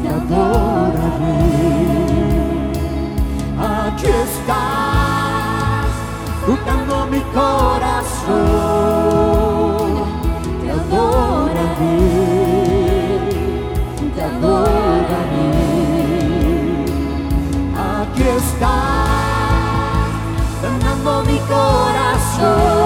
te adoraré. Aquí estás, tocando mi corazón, te adoraré, te adoraré. Aquí estás, ganando mi corazón, te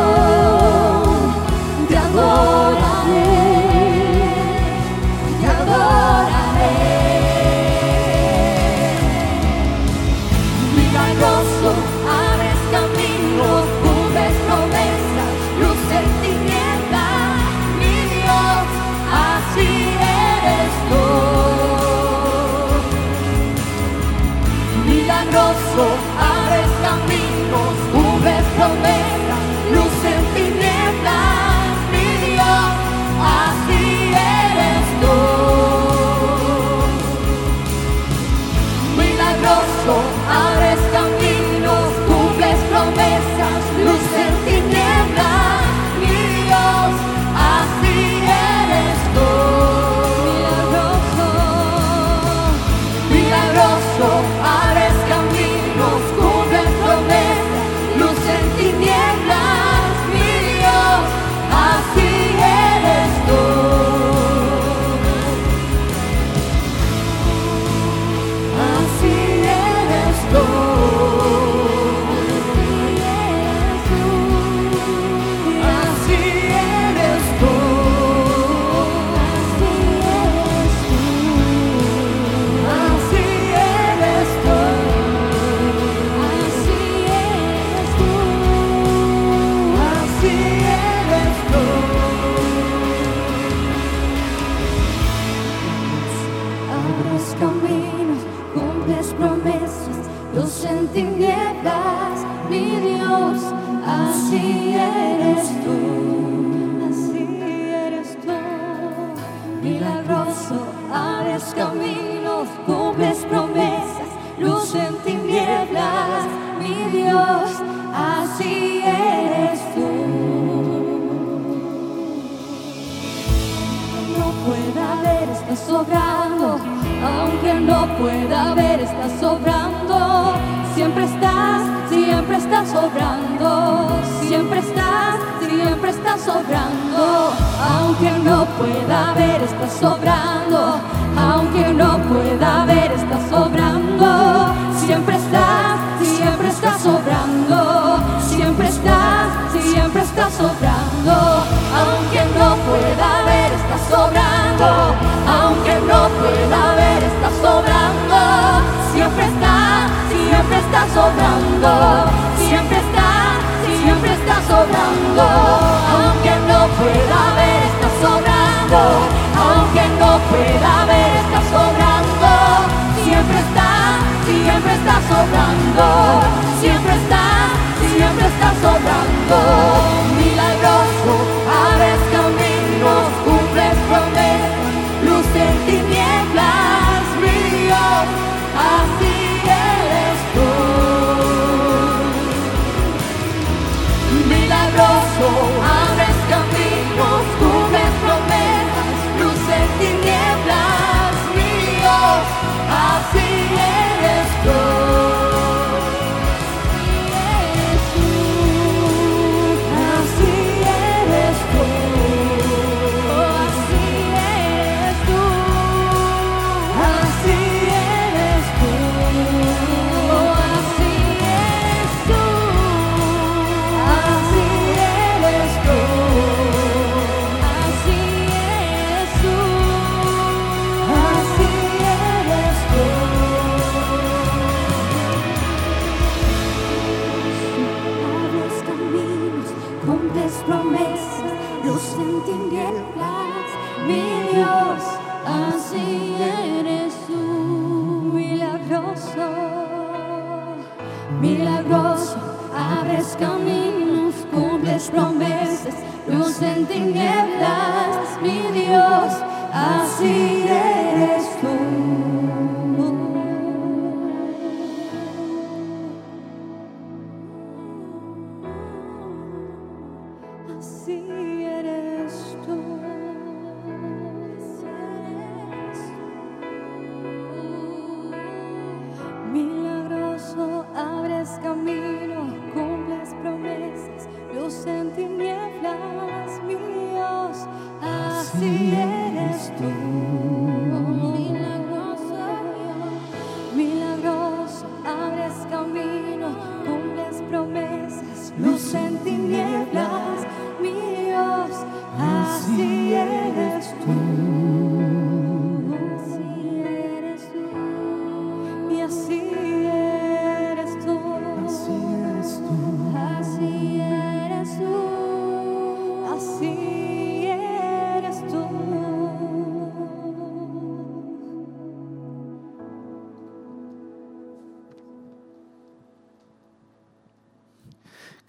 pueda ver, está sobrando. Siempre estás, siempre estás sobrando. Siempre estás, siempre estás sobrando. Aunque no pueda ver, está sobrando. Aunque no pueda ver, está sobrando. Siempre estás, siempre estás sobrando. Siempre estás, siempre estás sobrando. Aunque no pueda ver, está sobrando. Aunque no pueda ver, sobrando. Siempre está, siempre está sobrando. Siempre está, siempre está sobrando. Aunque no pueda ver, está sobrando. Aunque no pueda ver, está sobrando. Siempre está, siempre está sobrando. Siempre está, siempre está sobrando. Milagroso, abres caminos, Milagroso, abres en tinieblas, mi Dios, así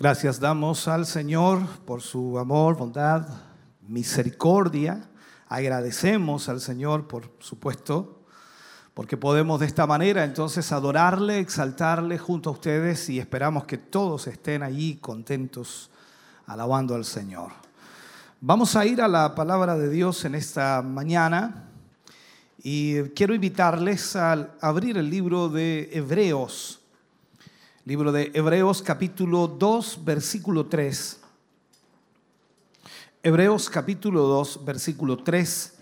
Gracias damos al Señor por su amor, bondad, misericordia. Agradecemos al Señor, por supuesto, porque podemos de esta manera entonces adorarle, exaltarle junto a ustedes y esperamos que todos estén allí contentos alabando al Señor. Vamos a ir a la palabra de Dios en esta mañana y quiero invitarles a abrir el libro de Hebreos. Libro de Hebreos capítulo 2, versículo 3. Hebreos capítulo 2, versículo 3.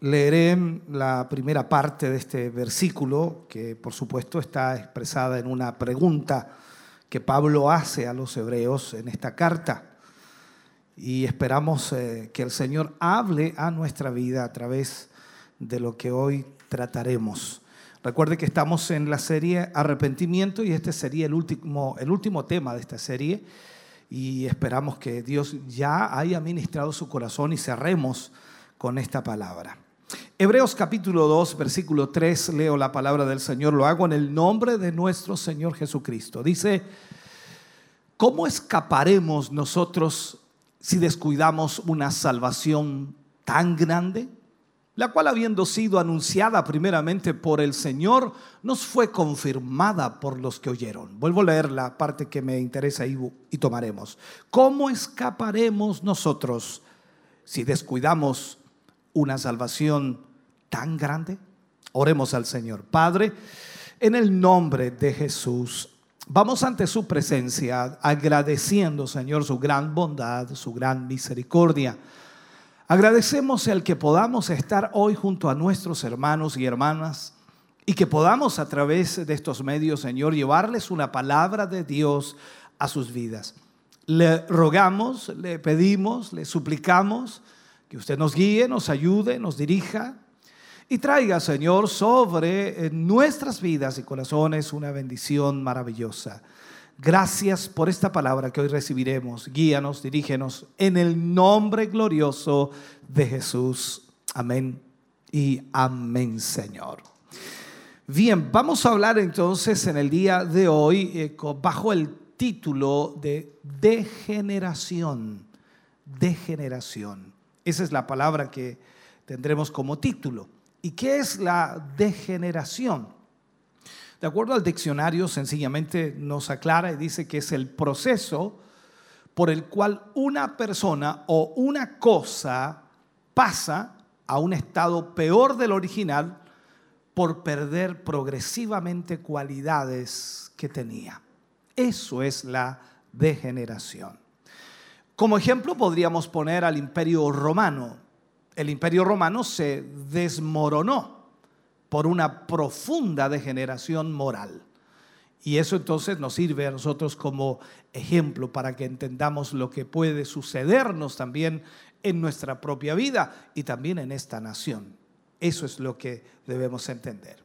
Leeré la primera parte de este versículo, que por supuesto está expresada en una pregunta que Pablo hace a los hebreos en esta carta. Y esperamos eh, que el Señor hable a nuestra vida a través de lo que hoy trataremos. Recuerde que estamos en la serie Arrepentimiento y este sería el último, el último tema de esta serie y esperamos que Dios ya haya ministrado su corazón y cerremos con esta palabra. Hebreos capítulo 2, versículo 3, leo la palabra del Señor, lo hago en el nombre de nuestro Señor Jesucristo. Dice, ¿cómo escaparemos nosotros si descuidamos una salvación tan grande? La cual habiendo sido anunciada primeramente por el Señor, nos fue confirmada por los que oyeron. Vuelvo a leer la parte que me interesa y, tomaremos. ¿Cómo escaparemos nosotros si descuidamos una salvación tan grande? Oremos al Señor. Padre, en el nombre de Jesús, vamos ante su presencia agradeciendo, Señor, su gran bondad, su gran misericordia. Agradecemos el que podamos estar hoy junto a nuestros hermanos y hermanas y que podamos a través de estos medios, Señor, llevarles una palabra de Dios a sus vidas. Le rogamos, le pedimos, le suplicamos que usted nos guíe, nos ayude, nos dirija y traiga, Señor, sobre nuestras vidas y corazones una bendición maravillosa. Gracias por esta palabra que hoy recibiremos. Guíanos, dirígenos en el nombre glorioso de Jesús. Amén y amén, Señor. Bien, vamos a hablar entonces en el día de hoy eh, bajo el título de degeneración. Degeneración. Esa es la palabra que tendremos como título. ¿Y qué es la degeneración? De acuerdo al diccionario, sencillamente nos aclara y dice que es el proceso por el cual una persona o una cosa pasa a un estado peor del original por perder progresivamente cualidades que tenía. Eso es la degeneración. Como ejemplo podríamos poner al imperio romano. El imperio romano se desmoronó por una profunda degeneración moral. Y eso entonces nos sirve a nosotros como ejemplo para que entendamos lo que puede sucedernos también en nuestra propia vida y también en esta nación. Eso es lo que debemos entender.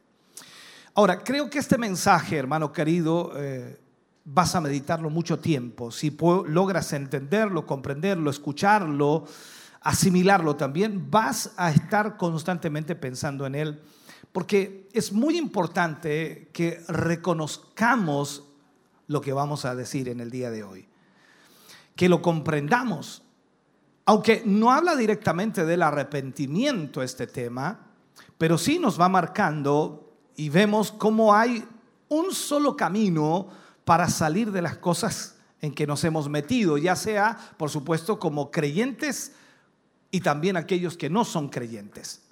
Ahora, creo que este mensaje, hermano querido, eh, vas a meditarlo mucho tiempo. Si logras entenderlo, comprenderlo, escucharlo, asimilarlo también, vas a estar constantemente pensando en él porque es muy importante que reconozcamos lo que vamos a decir en el día de hoy. Que lo comprendamos. Aunque no habla directamente del arrepentimiento este tema, pero sí nos va marcando y vemos cómo hay un solo camino para salir de las cosas en que nos hemos metido, ya sea, por supuesto, como creyentes y también aquellos que no son creyentes.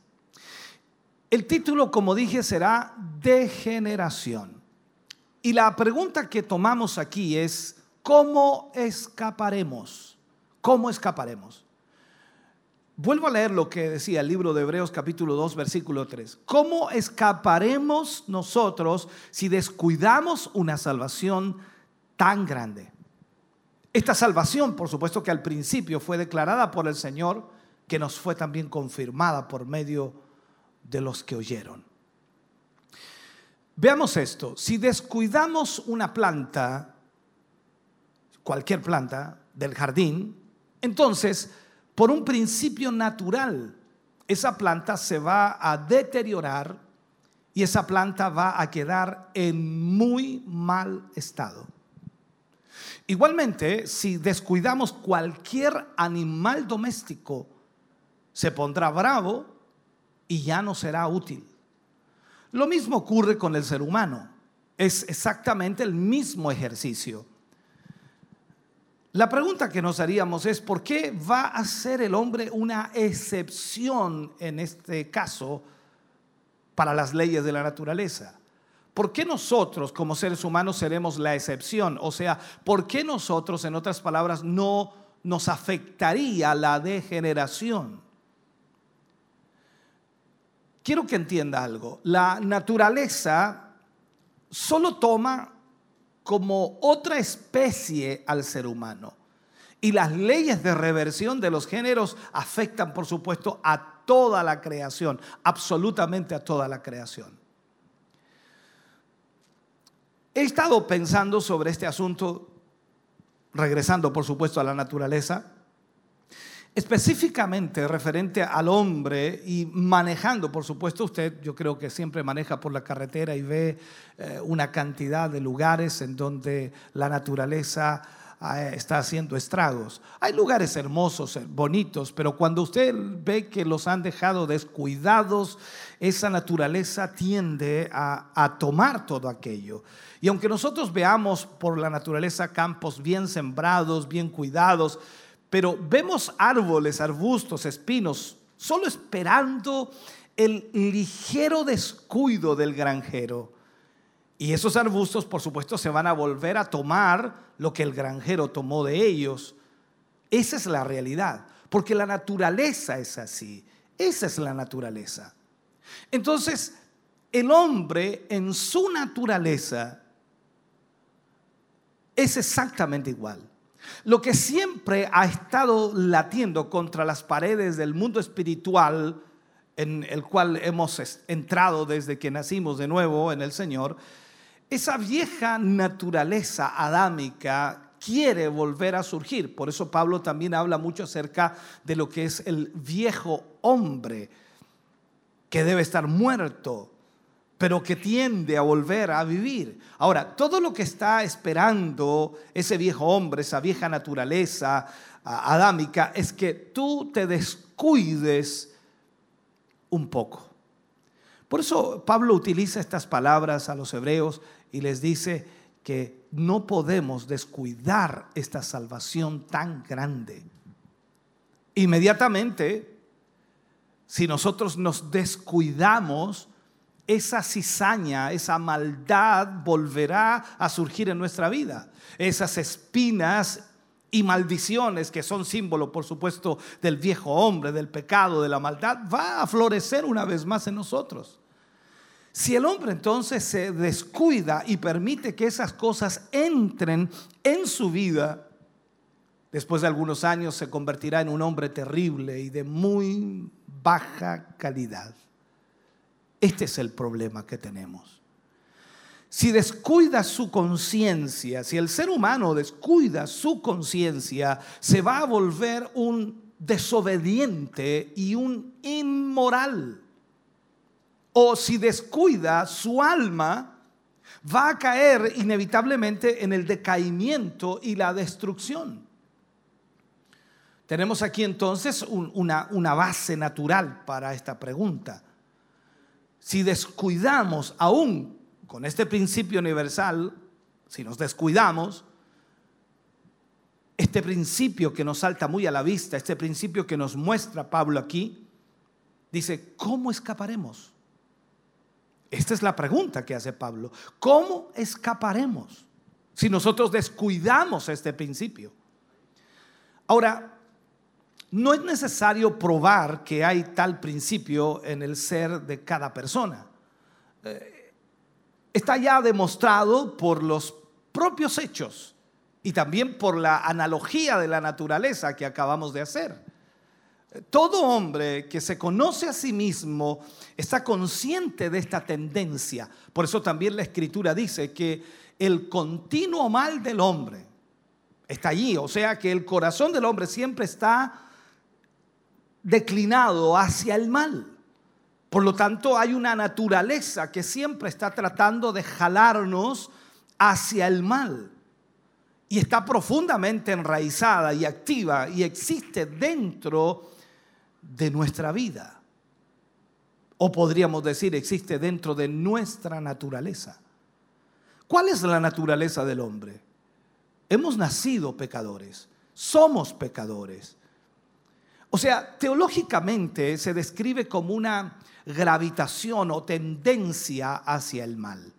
El título, como dije, será Degeneración. Y la pregunta que tomamos aquí es, ¿cómo escaparemos? ¿Cómo escaparemos? Vuelvo a leer lo que decía el libro de Hebreos capítulo 2 versículo 3. ¿Cómo escaparemos nosotros si descuidamos una salvación tan grande? Esta salvación, por supuesto que al principio fue declarada por el Señor, que nos fue también confirmada por medio de los que oyeron. Veamos esto, si descuidamos una planta, cualquier planta del jardín, entonces, por un principio natural, esa planta se va a deteriorar y esa planta va a quedar en muy mal estado. Igualmente, si descuidamos cualquier animal doméstico, se pondrá bravo y ya no será útil. Lo mismo ocurre con el ser humano. Es exactamente el mismo ejercicio. La pregunta que nos haríamos es, ¿por qué va a ser el hombre una excepción en este caso para las leyes de la naturaleza? ¿Por qué nosotros como seres humanos seremos la excepción? O sea, ¿por qué nosotros, en otras palabras, no nos afectaría la degeneración? Quiero que entienda algo. La naturaleza solo toma como otra especie al ser humano. Y las leyes de reversión de los géneros afectan, por supuesto, a toda la creación, absolutamente a toda la creación. He estado pensando sobre este asunto, regresando, por supuesto, a la naturaleza, específicamente referente al hombre y manejando, por supuesto, usted yo creo que siempre maneja por la carretera y ve eh, una cantidad de lugares en donde la naturaleza eh, está haciendo estragos. Hay lugares hermosos, eh, bonitos, pero cuando usted ve que los han dejado descuidados, esa naturaleza tiende a, a tomar todo aquello. Y aunque nosotros veamos por la naturaleza campos bien sembrados, bien cuidados, pero vemos árboles, arbustos, espinos, solo esperando el ligero descuido del granjero. Y esos arbustos, por supuesto, se van a volver a tomar lo que el granjero tomó de ellos. Esa es la realidad, porque la naturaleza es así. Esa es la naturaleza. Entonces, el hombre en su naturaleza es exactamente igual. Lo que siempre ha estado latiendo contra las paredes del mundo espiritual en el cual hemos entrado desde que nacimos de nuevo en el Señor, esa vieja naturaleza adámica quiere volver a surgir. Por eso Pablo también habla mucho acerca de lo que es el viejo hombre que debe estar muerto pero que tiende a volver a vivir. Ahora, todo lo que está esperando ese viejo hombre, esa vieja naturaleza adámica, es que tú te descuides un poco. Por eso Pablo utiliza estas palabras a los hebreos y les dice que no podemos descuidar esta salvación tan grande. Inmediatamente, si nosotros nos descuidamos, esa cizaña, esa maldad volverá a surgir en nuestra vida. Esas espinas y maldiciones que son símbolo, por supuesto, del viejo hombre, del pecado, de la maldad, va a florecer una vez más en nosotros. Si el hombre entonces se descuida y permite que esas cosas entren en su vida, después de algunos años se convertirá en un hombre terrible y de muy baja calidad. Este es el problema que tenemos. Si descuida su conciencia, si el ser humano descuida su conciencia, se va a volver un desobediente y un inmoral. O si descuida su alma, va a caer inevitablemente en el decaimiento y la destrucción. Tenemos aquí entonces una, una base natural para esta pregunta. Si descuidamos aún con este principio universal, si nos descuidamos, este principio que nos salta muy a la vista, este principio que nos muestra Pablo aquí, dice, ¿cómo escaparemos? Esta es la pregunta que hace Pablo. ¿Cómo escaparemos si nosotros descuidamos este principio? Ahora, no es necesario probar que hay tal principio en el ser de cada persona. Eh, está ya demostrado por los propios hechos y también por la analogía de la naturaleza que acabamos de hacer. Todo hombre que se conoce a sí mismo está consciente de esta tendencia. Por eso también la escritura dice que el continuo mal del hombre está allí. O sea que el corazón del hombre siempre está declinado hacia el mal. Por lo tanto, hay una naturaleza que siempre está tratando de jalarnos hacia el mal. Y está profundamente enraizada y activa y existe dentro de nuestra vida. O podríamos decir, existe dentro de nuestra naturaleza. ¿Cuál es la naturaleza del hombre? Hemos nacido pecadores, somos pecadores. O sea, teológicamente se describe como una gravitación o tendencia hacia el mal.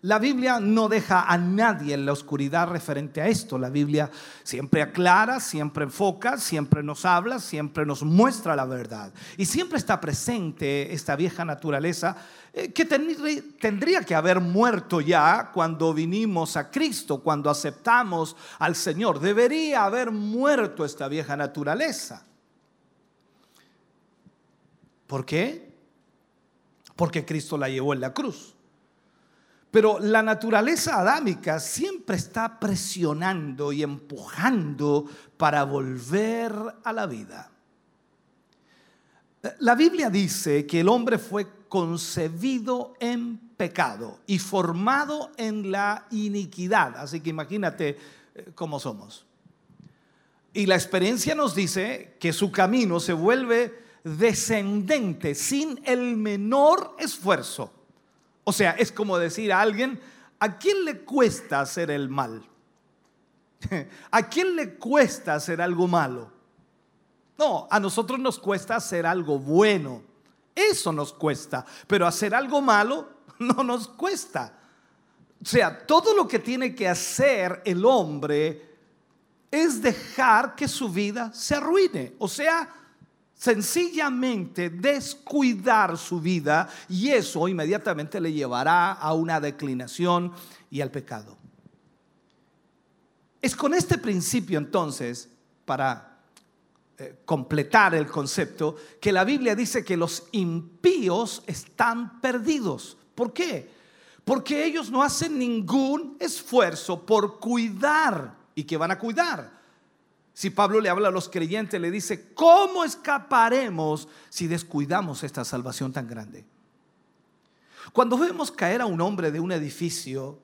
La Biblia no deja a nadie en la oscuridad referente a esto. La Biblia siempre aclara, siempre enfoca, siempre nos habla, siempre nos muestra la verdad. Y siempre está presente esta vieja naturaleza eh, que tendría que haber muerto ya cuando vinimos a Cristo, cuando aceptamos al Señor. Debería haber muerto esta vieja naturaleza. ¿Por qué? Porque Cristo la llevó en la cruz. Pero la naturaleza adámica siempre está presionando y empujando para volver a la vida. La Biblia dice que el hombre fue concebido en pecado y formado en la iniquidad. Así que imagínate eh, cómo somos. Y la experiencia nos dice que su camino se vuelve descendente sin el menor esfuerzo. O sea, es como decir a alguien, ¿a quién le cuesta hacer el mal? [laughs] ¿A quién le cuesta hacer algo malo? No, a nosotros nos cuesta hacer algo bueno. Eso nos cuesta, pero hacer algo malo [laughs] no nos cuesta. O sea, todo lo que tiene que hacer el hombre es dejar que su vida se arruine. O sea, sencillamente descuidar su vida y eso inmediatamente le llevará a una declinación y al pecado. Es con este principio entonces, para eh, completar el concepto, que la Biblia dice que los impíos están perdidos. ¿Por qué? Porque ellos no hacen ningún esfuerzo por cuidar. ¿Y que van a cuidar? Si Pablo le habla a los creyentes, le dice, ¿cómo escaparemos si descuidamos esta salvación tan grande? Cuando vemos caer a un hombre de un edificio,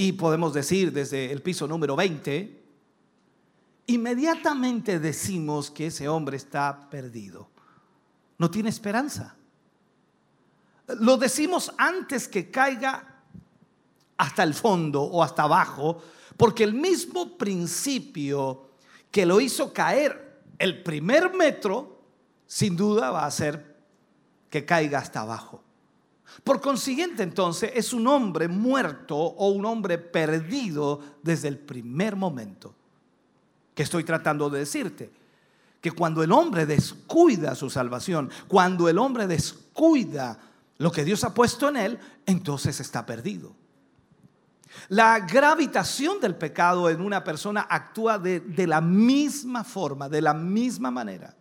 y podemos decir desde el piso número 20, inmediatamente decimos que ese hombre está perdido. No tiene esperanza. Lo decimos antes que caiga hasta el fondo o hasta abajo, porque el mismo principio que lo hizo caer el primer metro, sin duda va a hacer que caiga hasta abajo. Por consiguiente, entonces, es un hombre muerto o un hombre perdido desde el primer momento. Que estoy tratando de decirte? Que cuando el hombre descuida su salvación, cuando el hombre descuida lo que Dios ha puesto en él, entonces está perdido. La gravitación del pecado en una persona actúa de, la misma forma, de la misma manera.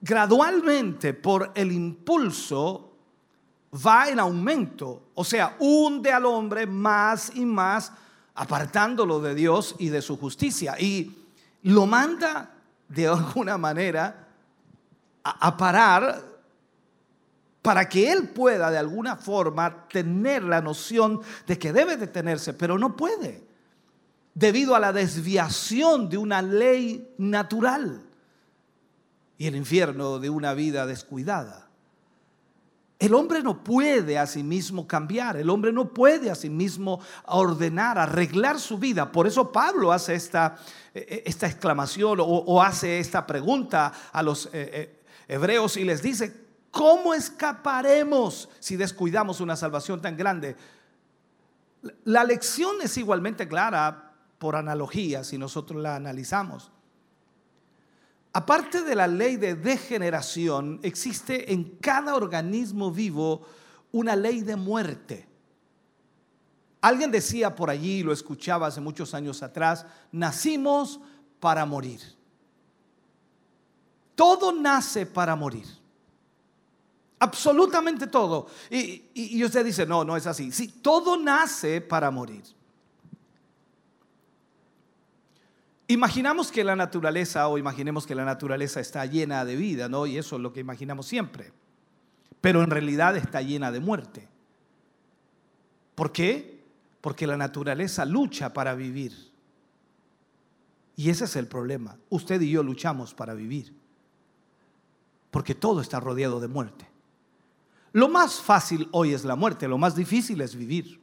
Gradualmente, por el impulso, va en aumento. O sea, hunde al hombre más y más, apartándolo de Dios y de su justicia. Y lo manda de alguna manera a parar para que él pueda de alguna forma tener la noción de que debe detenerse, pero no puede, debido a la desviación de una ley natural y el infierno de una vida descuidada. El hombre no puede a sí mismo cambiar, el hombre no puede a sí mismo ordenar, arreglar su vida. Por eso Pablo hace esta, eh, esta exclamación o, hace esta pregunta a los eh, eh, hebreos y les dice, ¿Cómo escaparemos si descuidamos una salvación tan grande? La lección es igualmente clara por analogía si nosotros la analizamos. Aparte de la ley de degeneración, existe en cada organismo vivo una ley de muerte. Alguien decía por allí, lo escuchaba hace muchos años atrás, nacimos para morir. Todo nace para morir. Absolutamente todo. Y, usted dice, no, no es así. Sí, todo nace para morir. Imaginamos que la naturaleza, o imaginemos que la naturaleza está llena de vida, ¿no? Y eso es lo que imaginamos siempre. Pero en realidad está llena de muerte. ¿Por qué? Porque la naturaleza lucha para vivir. Y ese es el problema. Usted y yo luchamos para vivir. Porque todo está rodeado de muerte. Lo más fácil hoy es la muerte, lo más difícil es vivir.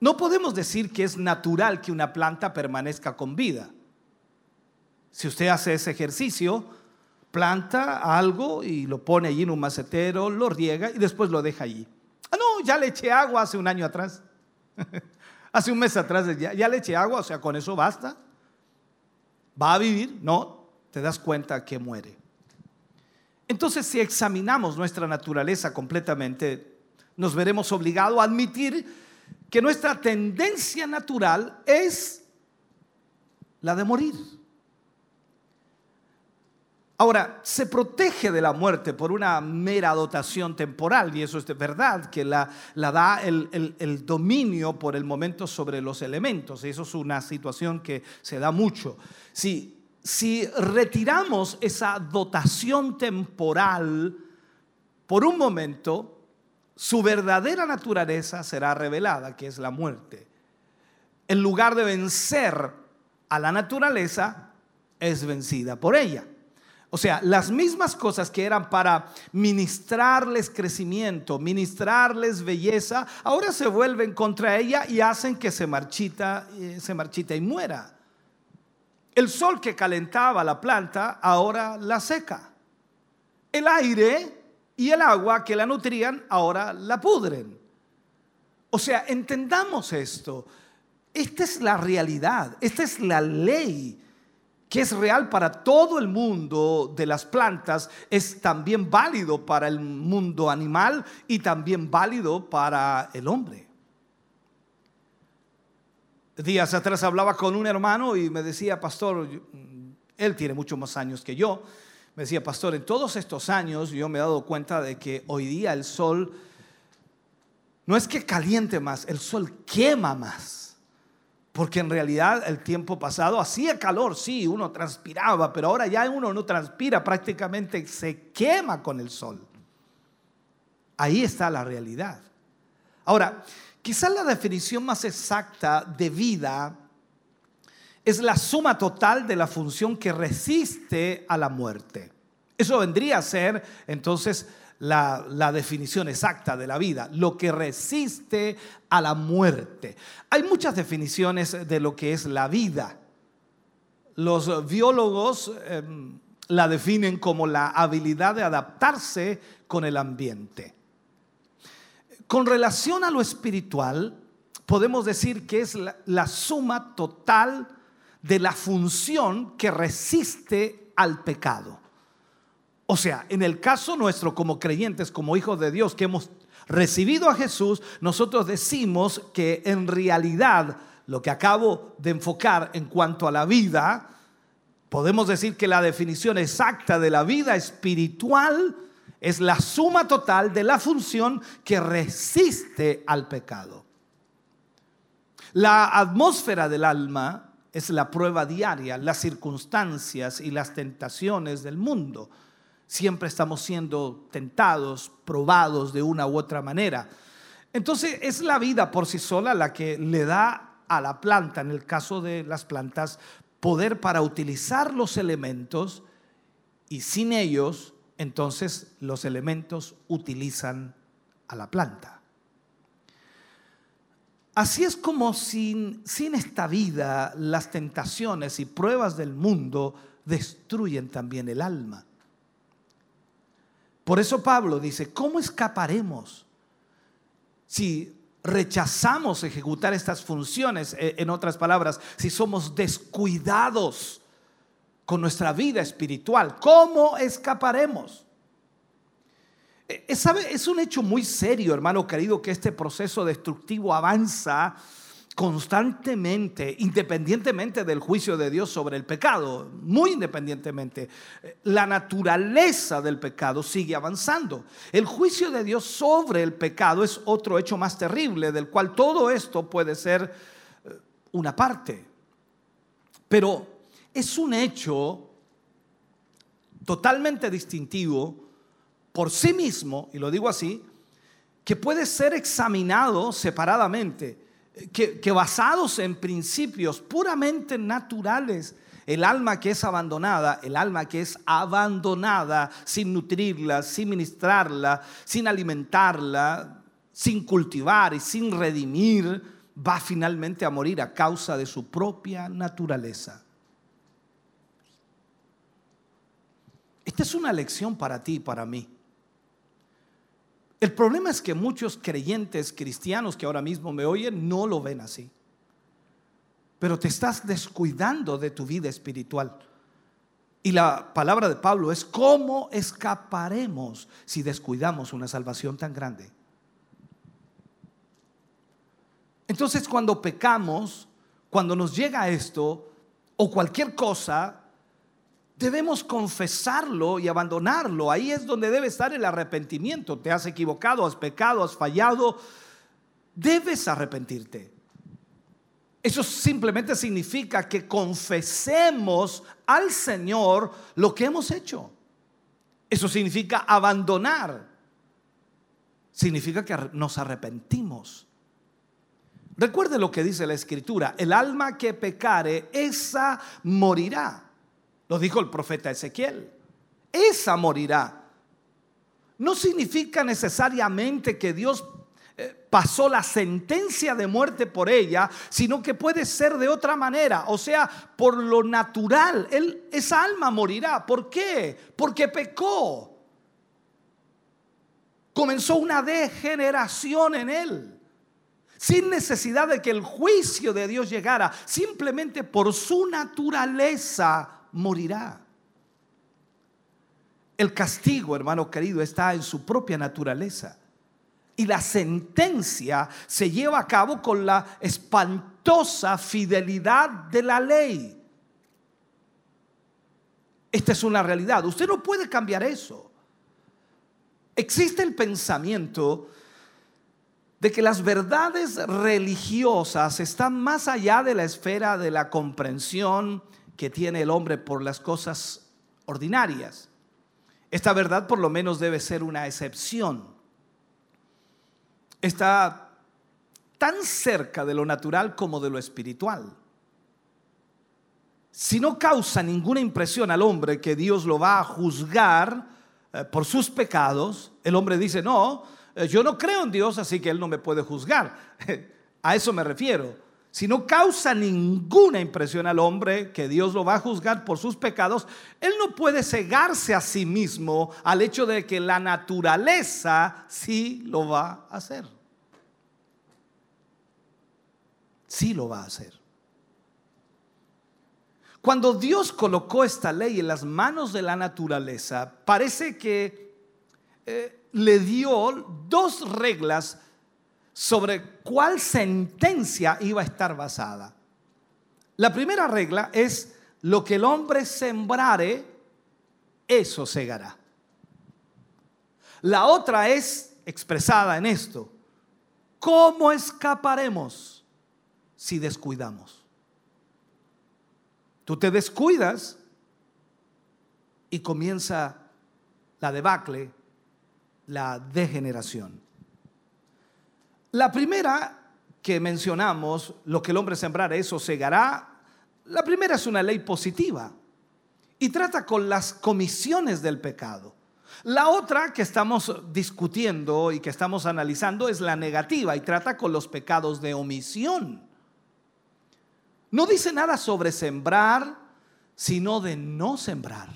No podemos decir que es natural que una planta permanezca con vida. Si usted hace ese ejercicio, planta algo y lo pone allí en un macetero, lo riega y después lo deja allí. Ah, no, ya le eché agua hace un año atrás. [laughs] hace un mes atrás ya, ya le eché agua, o sea, con eso basta. ¿Va a vivir? No, te das cuenta que muere. Entonces, si examinamos nuestra naturaleza completamente, nos veremos obligados a admitir que nuestra tendencia natural es la de morir. Ahora, se protege de la muerte por una mera dotación temporal, y eso es de verdad, que la, da el, el, dominio por el momento sobre los elementos. Eso es una situación que se da mucho. Si si retiramos esa dotación temporal por un momento, su verdadera naturaleza será revelada, que es la muerte. En lugar de vencer a la naturaleza, es vencida por ella. O sea, las mismas cosas que eran para ministrarles crecimiento, ministrarles belleza, ahora se vuelven contra ella y hacen que se marchita, eh, se y muera. El sol que calentaba la planta ahora la seca. El aire y el agua que la nutrían ahora la pudren. O sea, entendamos esto. Esta es la realidad, esta es la ley que es real para todo el mundo de las plantas, es también válido para el mundo animal y también válido para el hombre. Días atrás hablaba con un hermano y me decía, pastor, él tiene muchos más años que yo, me decía, pastor, en todos estos años yo me he dado cuenta de que hoy día el sol no es que caliente más, el sol quema más. Porque en realidad el tiempo pasado hacía calor, sí, uno transpiraba, pero ahora ya uno no transpira, prácticamente se quema con el sol. Ahí está la realidad. Ahora, Quizás la definición más exacta de vida es la suma total de la función que resiste a la muerte. Eso vendría a ser entonces la, definición exacta de la vida, lo que resiste a la muerte. Hay muchas definiciones de lo que es la vida. Los biólogos em, la definen como la habilidad de adaptarse con el ambiente. Con relación a lo espiritual, podemos decir que es la, suma total de la función que resiste al pecado. O sea, en el caso nuestro como creyentes, como hijos de Dios, que hemos recibido a Jesús, nosotros decimos que en realidad lo que acabo de enfocar en cuanto a la vida, podemos decir que la definición exacta de la vida espiritual es la suma total de la función que resiste al pecado. La atmósfera del alma es la prueba diaria, las circunstancias y las tentaciones del mundo. Siempre estamos siendo tentados, probados de una u otra manera. Entonces es la vida por sí sola la que le da a la planta, en el caso de las plantas, poder para utilizar los elementos y sin ellos, entonces los elementos utilizan a la planta. Así es como sin, sin esta vida las tentaciones y pruebas del mundo destruyen también el alma. Por eso Pablo dice, ¿cómo escaparemos si rechazamos ejecutar estas funciones? E, en otras palabras, si somos descuidados con nuestra vida espiritual, ¿cómo escaparemos? Eh, es un hecho muy serio, hermano querido, que este proceso destructivo avanza constantemente, independientemente del juicio de Dios sobre el pecado, muy independientemente. Eh, la naturaleza del pecado sigue avanzando. El juicio de Dios sobre el pecado es otro hecho más terrible, del cual todo esto puede ser eh, una parte. Pero es un hecho totalmente distintivo por sí mismo, y lo digo así, que puede ser examinado separadamente, que, basados en principios puramente naturales, el alma que es abandonada, el alma que es abandonada sin nutrirla, sin ministrarla, sin alimentarla, sin cultivar y sin redimir, va finalmente a morir a causa de su propia naturaleza. Esta es una lección para ti y para mí. El problema es que muchos creyentes cristianos que ahora mismo me oyen no lo ven así. Pero te estás descuidando de tu vida espiritual. Y la palabra de Pablo es, ¿cómo escaparemos si descuidamos una salvación tan grande? Entonces cuando pecamos, cuando nos llega esto, o cualquier cosa, debemos confesarlo y abandonarlo. Ahí es donde debe estar el arrepentimiento. Te has equivocado, has pecado, has fallado. Debes arrepentirte. Eso simplemente significa que confesemos al Señor lo que hemos hecho. Eso significa abandonar. Significa que nos arrepentimos. Recuerde lo que dice la Escritura. El alma que pecare, esa morirá. Lo dijo el profeta Ezequiel. Esa morirá. No significa necesariamente que Dios eh, pasó la sentencia de muerte por ella, sino que puede ser de otra manera, o sea, por lo natural, esa alma morirá. ¿Por qué? Porque pecó. Comenzó una degeneración en él, sin necesidad de que el juicio de Dios llegara, simplemente por su naturaleza morirá. El castigo, hermano querido, está en su propia naturaleza. Y la sentencia se lleva a cabo con la espantosa fidelidad de la ley. Esta es una realidad. Usted no puede cambiar eso. Existe el pensamiento de que las verdades religiosas están más allá de la esfera de la comprensión que tiene el hombre por las cosas ordinarias. Esta verdad por lo menos debe ser una excepción. Está tan cerca de lo natural como de lo espiritual. Si no causa ninguna impresión al hombre que Dios lo va a juzgar eh, por sus pecados, el hombre dice, no, eh, yo no creo en Dios, así que Él no me puede juzgar. [laughs] a eso me refiero si no causa ninguna impresión al hombre que Dios lo va a juzgar por sus pecados, él no puede cegarse a sí mismo al hecho de que la naturaleza sí lo va a hacer. Sí lo va a hacer. Cuando Dios colocó esta ley en las manos de la naturaleza, parece que eh, le dio dos reglas sobre cuál sentencia iba a estar basada. La primera regla es lo que el hombre sembrare, eso segará. La otra es expresada en esto. ¿Cómo escaparemos si descuidamos? Tú te descuidas y comienza la debacle, la degeneración. La primera que mencionamos, lo que el hombre sembrará, eso segará, la primera es una ley positiva y trata con las comisiones del pecado. La otra que estamos discutiendo y que estamos analizando es la negativa y trata con los pecados de omisión. No dice nada sobre sembrar, sino de no sembrar.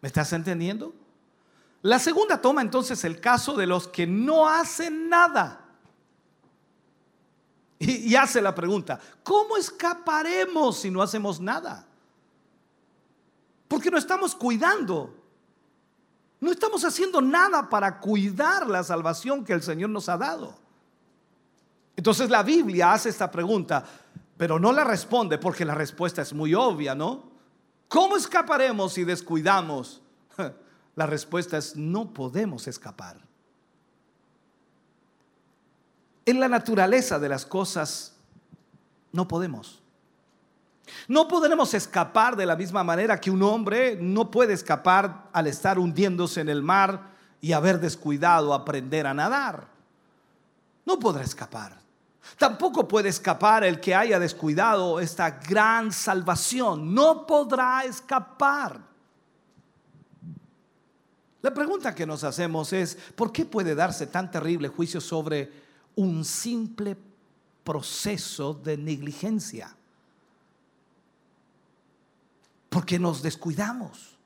¿Me estás entendiendo? La segunda toma entonces el caso de los que no hacen nada. Y, hace la pregunta, ¿cómo escaparemos si no hacemos nada? Porque no estamos cuidando. No estamos haciendo nada para cuidar la salvación que el Señor nos ha dado. Entonces la Biblia hace esta pregunta, pero no la responde porque la respuesta es muy obvia, ¿no? ¿Cómo escaparemos si descuidamos? [laughs] La respuesta es no podemos escapar. En la naturaleza de las cosas no podemos. No podremos escapar de la misma manera que un hombre no puede escapar al estar hundiéndose en el mar y haber descuidado aprender a nadar. No podrá escapar. Tampoco puede escapar el que haya descuidado esta gran salvación. No podrá escapar. La pregunta que nos hacemos es, ¿por qué puede darse tan terrible juicio sobre un simple proceso de negligencia. Porque nos descuidamos.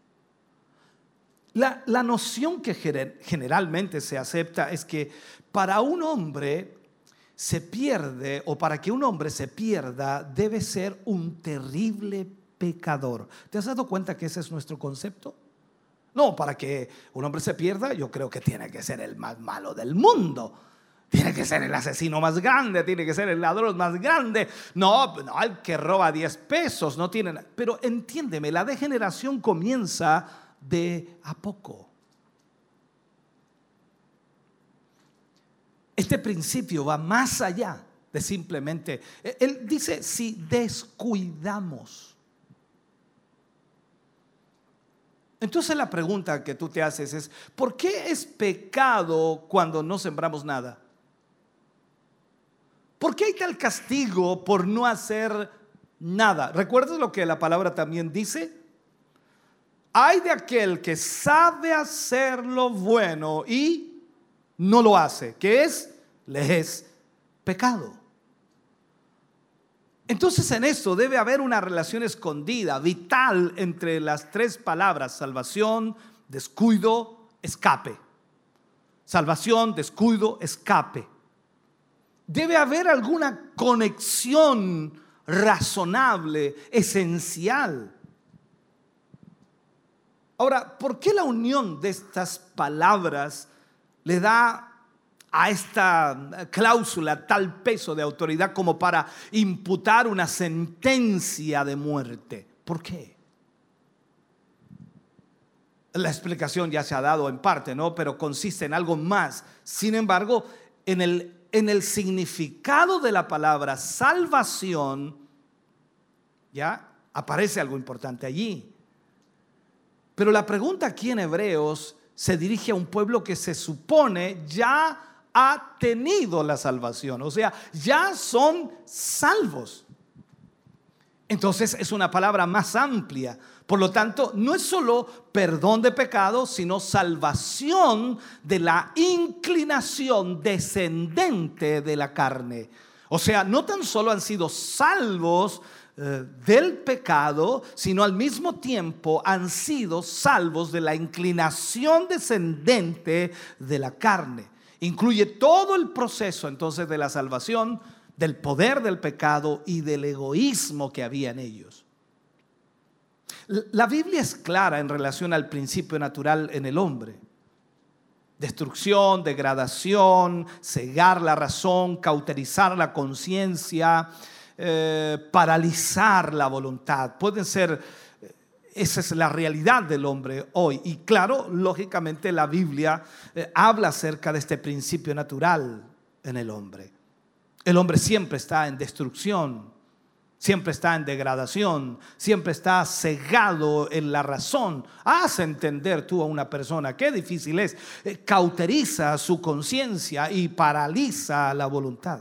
La, noción que generalmente se acepta es que para un hombre se pierde, o para que un hombre se pierda, debe ser un terrible pecador. ¿Te has dado cuenta que ese es nuestro concepto? No, para que un hombre se pierda, yo creo que tiene que ser el más malo del mundo. Tiene que ser el asesino más grande, tiene que ser el ladrón más grande. No, no, el que roba 10 pesos, no tiene. Pero entiéndeme, la degeneración comienza de a poco. Este principio va más allá de simplemente. E, él dice, si descuidamos. Entonces la pregunta que tú te haces es, ¿por qué es pecado cuando no sembramos nada? ¿Por qué hay tal castigo por no hacer nada? ¿Recuerdas lo que la palabra también dice? Hay de aquel que sabe hacer lo bueno y no lo hace, que es, le es pecado. Entonces en esto debe haber una relación escondida, vital entre las tres palabras, salvación, descuido, escape. Salvación, descuido, escape debe haber alguna conexión razonable, esencial. Ahora, ¿por qué la unión de estas palabras le da a esta cláusula tal peso de autoridad como para imputar una sentencia de muerte? ¿Por qué? La explicación ya se ha dado en parte, ¿no? Pero consiste en algo más. Sin embargo, en el en el significado de la palabra salvación, ya aparece algo importante allí. Pero la pregunta aquí en Hebreos se dirige a un pueblo que se supone ya ha tenido la salvación, o sea, ya son salvos. Entonces es una palabra más amplia por lo tanto, no es solo perdón de pecados, sino salvación de la inclinación descendente de la carne. O sea, no tan solo han sido salvos eh, del pecado, sino al mismo tiempo han sido salvos de la inclinación descendente de la carne. Incluye todo el proceso entonces de la salvación, del poder del pecado y del egoísmo que había en ellos. La Biblia es clara en relación al principio natural en el hombre. Destrucción, degradación, cegar la razón, cauterizar la conciencia, eh, paralizar la voluntad. Pueden ser, esa es la realidad del hombre hoy. Y claro, lógicamente la Biblia eh, habla acerca de este principio natural en el hombre. El hombre siempre está en destrucción, siempre está en degradación, siempre está cegado en la razón. Haz entender tú a una persona qué difícil es. Eh, cauteriza su conciencia y paraliza la voluntad.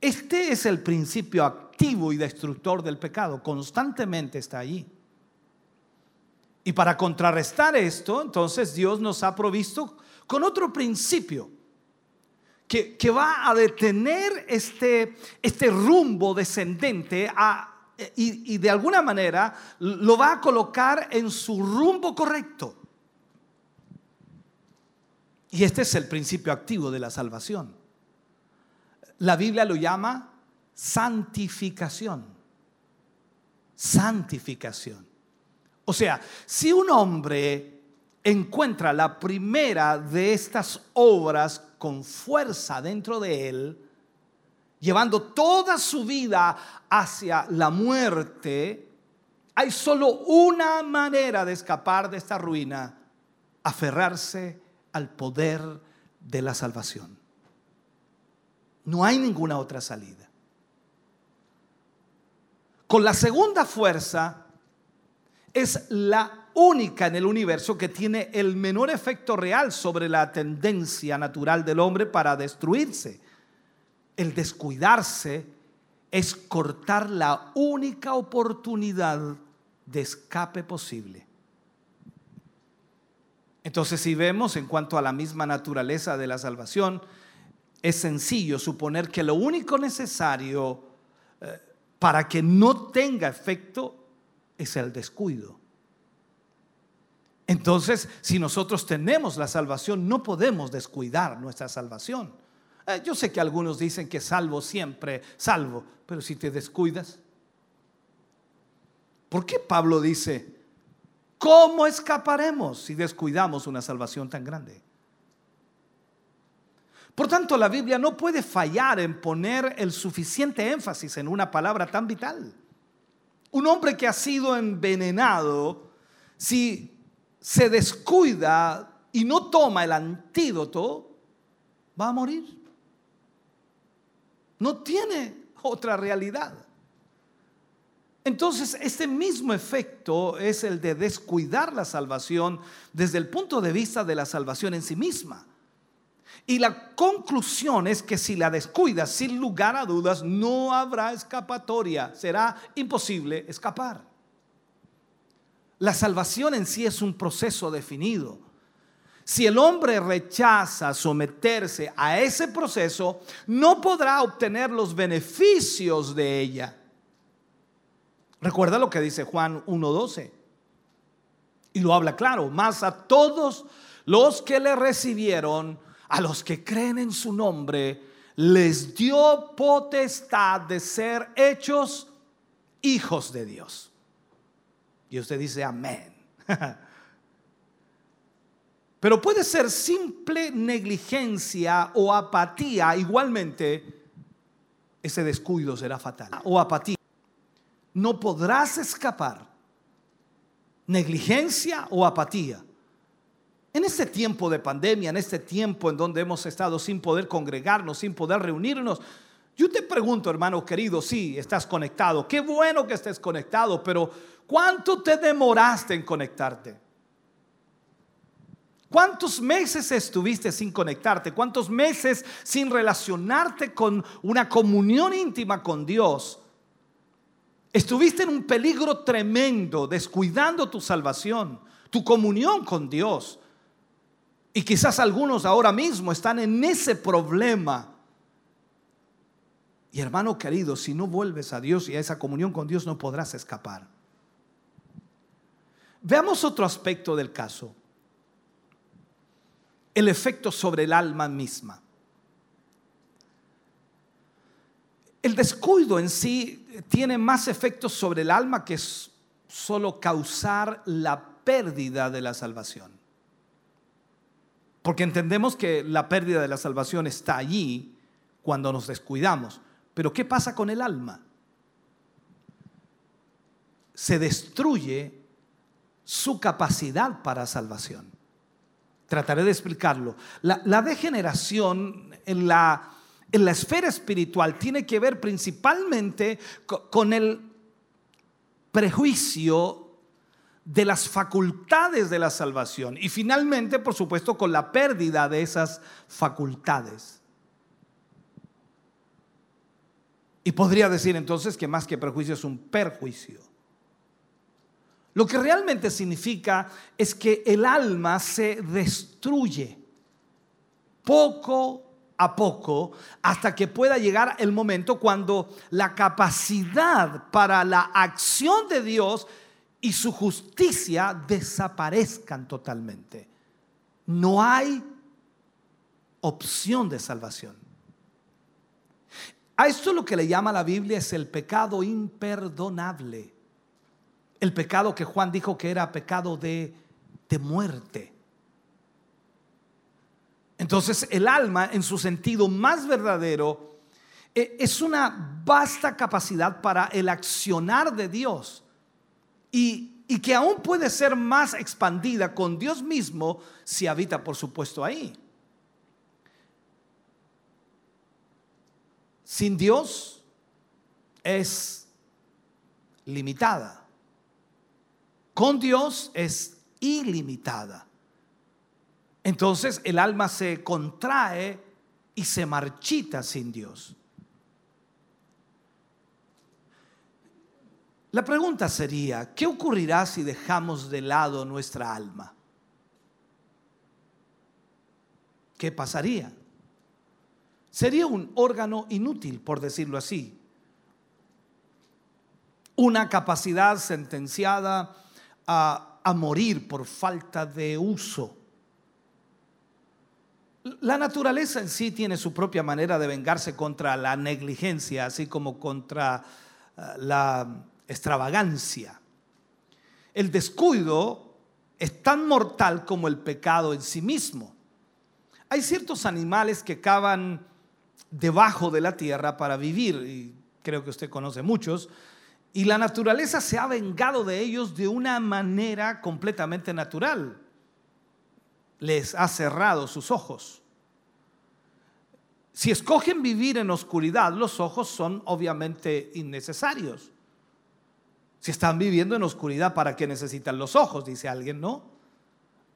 Este es el principio activo y destructor del pecado. Constantemente está allí. Y para contrarrestar esto, entonces Dios nos ha provisto con otro principio que, va a detener este, este rumbo descendente y, y de alguna manera lo va a colocar en su rumbo correcto. Y este es el principio activo de la salvación. La Biblia lo llama santificación. Santificación. O sea, si un hombre encuentra la primera de estas obras con fuerza dentro de él, llevando toda su vida hacia la muerte, hay solo una manera de escapar de esta ruina, aferrarse al poder de la salvación. No hay ninguna otra salida. Con la segunda fuerza es la única en el universo que tiene el menor efecto real sobre la tendencia natural del hombre para destruirse. El descuidarse es cortar la única oportunidad de escape posible. Entonces, si vemos en cuanto a la misma naturaleza de la salvación, es sencillo suponer que lo único necesario eh, para que no tenga efecto es el descuido. Entonces, si nosotros tenemos la salvación, no podemos descuidar nuestra salvación. Eh, yo sé que algunos dicen que salvo siempre, salvo, pero si te descuidas, ¿por qué Pablo dice, ¿cómo escaparemos si descuidamos una salvación tan grande? Por tanto, la Biblia no puede fallar en poner el suficiente énfasis en una palabra tan vital. Un hombre que ha sido envenenado, si se descuida y no toma el antídoto, va a morir. No tiene otra realidad. Entonces, este mismo efecto es el de descuidar la salvación desde el punto de vista de la salvación en sí misma. Y la conclusión es que si la descuidas, sin lugar a dudas, no habrá escapatoria. Será imposible escapar. La salvación en sí es un proceso definido. Si el hombre rechaza someterse a ese proceso, no podrá obtener los beneficios de ella. Recuerda lo que dice Juan 1.12. Y lo habla claro, más a todos los que le recibieron, a los que creen en su nombre, les dio potestad de ser hechos hijos de Dios. Y usted dice amén. [laughs] Pero puede ser simple negligencia o apatía. Igualmente, ese descuido será fatal. O apatía. No podrás escapar. Negligencia o apatía. En este tiempo de pandemia, en este tiempo en donde hemos estado sin poder congregarnos, sin poder reunirnos, yo te pregunto, hermano querido, sí, estás conectado. Qué bueno que estés conectado, pero ¿cuánto te demoraste en conectarte? ¿Cuántos meses estuviste sin conectarte? ¿Cuántos meses sin relacionarte con una comunión íntima con Dios? Estuviste en un peligro tremendo, descuidando tu salvación, tu comunión con Dios. Y quizás algunos ahora mismo están en ese problema y hermano querido, si no vuelves a Dios y a esa comunión con Dios, no podrás escapar. Veamos otro aspecto del caso. El efecto sobre el alma misma. El descuido en sí tiene más efectos sobre el alma que solo causar la pérdida de la salvación. Porque entendemos que la pérdida de la salvación está allí cuando nos descuidamos. Pero ¿qué pasa con el alma? Se destruye su capacidad para salvación. Trataré de explicarlo. La, degeneración en la, en la esfera espiritual tiene que ver principalmente con el prejuicio de las facultades de la salvación y finalmente, por supuesto, con la pérdida de esas facultades. Y podría decir entonces que más que prejuicio es un perjuicio. Lo que realmente significa es que el alma se destruye poco a poco hasta que pueda llegar el momento cuando la capacidad para la acción de Dios y su justicia desaparezcan totalmente. No hay opción de salvación. A esto lo que le llama la Biblia es el pecado imperdonable. El pecado que Juan dijo que era pecado de, de muerte. Entonces el alma en su sentido más verdadero e, es una vasta capacidad para el accionar de Dios y, que aún puede ser más expandida con Dios mismo si habita por supuesto ahí. Sin Dios es limitada. Con Dios es ilimitada. Entonces el alma se contrae y se marchita sin Dios. La pregunta sería, ¿qué ocurrirá si dejamos de lado nuestra alma? ¿Qué pasaría? Sería un órgano inútil, por decirlo así. Una capacidad sentenciada a, a morir por falta de uso. La naturaleza en sí tiene su propia manera de vengarse contra la negligencia, así como contra eh, la extravagancia. El descuido es tan mortal como el pecado en sí mismo. Hay ciertos animales que cavan debajo de la tierra para vivir, y creo que usted conoce muchos, y la naturaleza se ha vengado de ellos de una manera completamente natural les ha cerrado sus ojos. Si escogen vivir en oscuridad, los ojos son obviamente innecesarios. Si están viviendo en oscuridad, ¿para qué necesitan los ojos? Dice alguien, ¿no?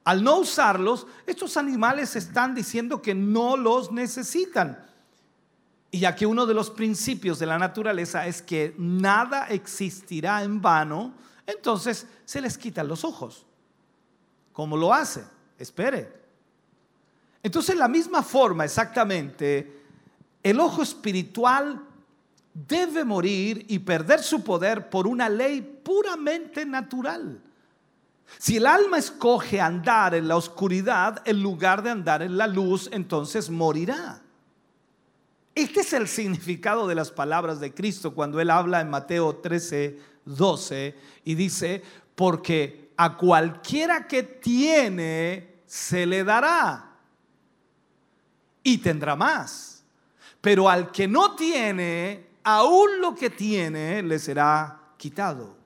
Al no usarlos, estos animales están diciendo que no los necesitan. Y ya que uno de los principios de la naturaleza es que nada existirá en vano, entonces se les quitan los ojos. ¿Cómo lo hace? espere. Entonces, la misma forma exactamente, el ojo espiritual debe morir y perder su poder por una ley puramente natural. Si el alma escoge andar en la oscuridad en lugar de andar en la luz, entonces morirá. Este es el significado de las palabras de Cristo cuando él habla en Mateo 13, 12 y dice, porque a cualquiera que tiene, se le dará y tendrá más. Pero al que no tiene, aún lo que tiene le será quitado.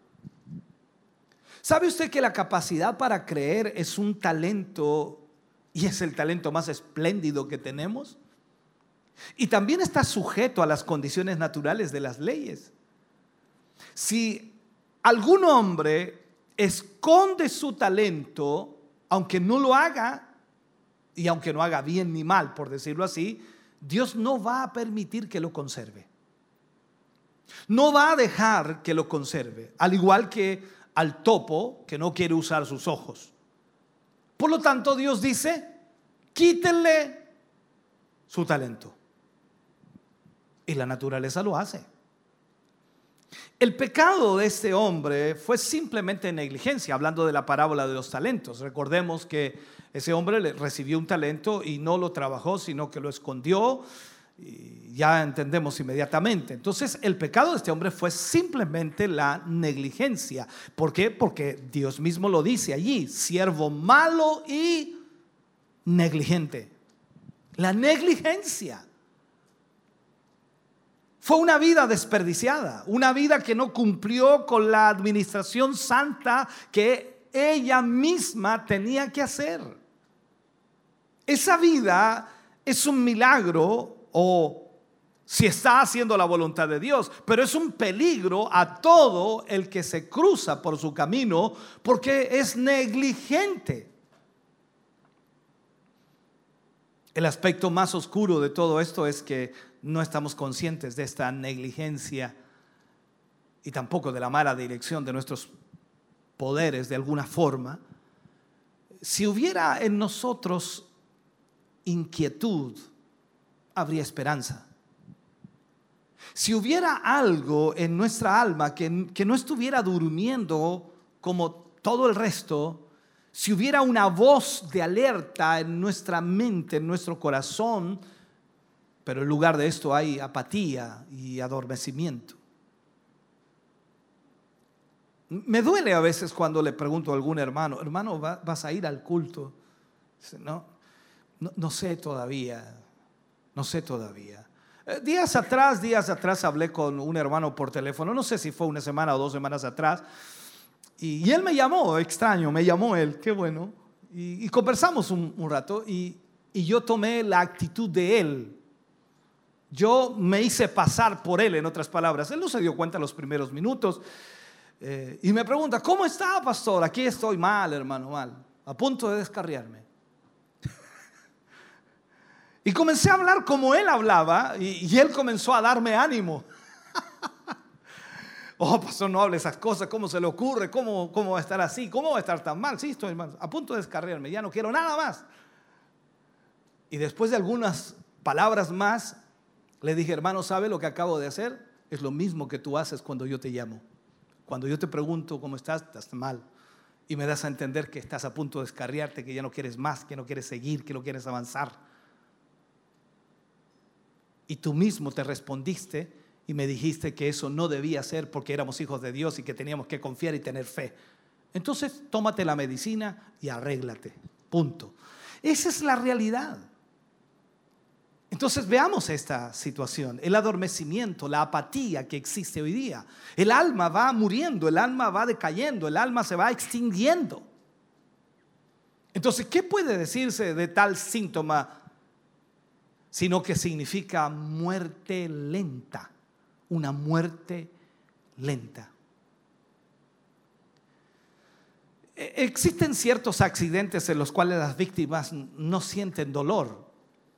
¿Sabe usted que la capacidad para creer es un talento y es el talento más espléndido que tenemos? Y también está sujeto a las condiciones naturales de las leyes. Si algún hombre esconde su talento, aunque no lo haga, y aunque no haga bien ni mal, por decirlo así, Dios no va a permitir que lo conserve. No va a dejar que lo conserve, al igual que al topo que no quiere usar sus ojos. Por lo tanto, Dios dice, quítenle su talento. Y la naturaleza lo hace. El pecado de este hombre fue simplemente negligencia, hablando de la parábola de los talentos. Recordemos que ese hombre recibió un talento y no lo trabajó, sino que lo escondió. Y ya entendemos inmediatamente. Entonces, el pecado de este hombre fue simplemente la negligencia. ¿Por qué? Porque Dios mismo lo dice allí, siervo malo y negligente. La negligencia. Fue una vida desperdiciada, una vida que no cumplió con la administración santa que ella misma tenía que hacer. Esa vida es un milagro o si está haciendo la voluntad de Dios, pero es un peligro a todo el que se cruza por su camino porque es negligente. El aspecto más oscuro de todo esto es que no estamos conscientes de esta negligencia y tampoco de la mala dirección de nuestros poderes de alguna forma. Si hubiera en nosotros inquietud, habría esperanza. Si hubiera algo en nuestra alma que, que, no estuviera durmiendo como todo el resto, si hubiera una voz de alerta en nuestra mente, en nuestro corazón, pero en lugar de esto hay apatía y adormecimiento. Me duele a veces cuando le pregunto a algún hermano, hermano, ¿vas a ir al culto? No, no, no sé todavía, no sé todavía. Eh, días atrás, días atrás hablé con un hermano por teléfono, no sé si fue una semana o dos semanas atrás, y, él me llamó, extraño, me llamó él, qué bueno. Y, conversamos un, rato y, yo tomé la actitud de él. Yo me hice pasar por él, en otras palabras. Él no se dio cuenta en los primeros minutos. Eh, y me pregunta, ¿cómo está, pastor? Aquí estoy mal, hermano, mal. A punto de descarriarme. Y comencé a hablar como él hablaba y, y él comenzó a darme ánimo. [laughs] Oh, pastor, no hable esas cosas. ¿Cómo se le ocurre? ¿Cómo, ¿Cómo va a estar así? ¿Cómo va a estar tan mal? Sí, estoy a punto de descarriarme. Ya no quiero nada más. Y después de algunas palabras más, le dije, hermano, ¿sabe lo que acabo de hacer? Es lo mismo que tú haces cuando yo te llamo. Cuando yo te pregunto cómo estás, estás mal. Y me das a entender que estás a punto de descarriarte, que ya no quieres más, que no quieres seguir, que no quieres avanzar. Y tú mismo te respondiste y me dijiste que eso no debía ser porque éramos hijos de Dios y que teníamos que confiar y tener fe. Entonces, tómate la medicina y arréglate. Punto. Esa es la realidad. Entonces veamos esta situación, el adormecimiento, la apatía que existe hoy día. El alma va muriendo, el alma va decayendo, el alma se va extinguiendo. Entonces, ¿qué puede decirse de tal síntoma? Sino que significa muerte lenta una muerte lenta. E-, existen ciertos accidentes en los cuales las víctimas no sienten dolor.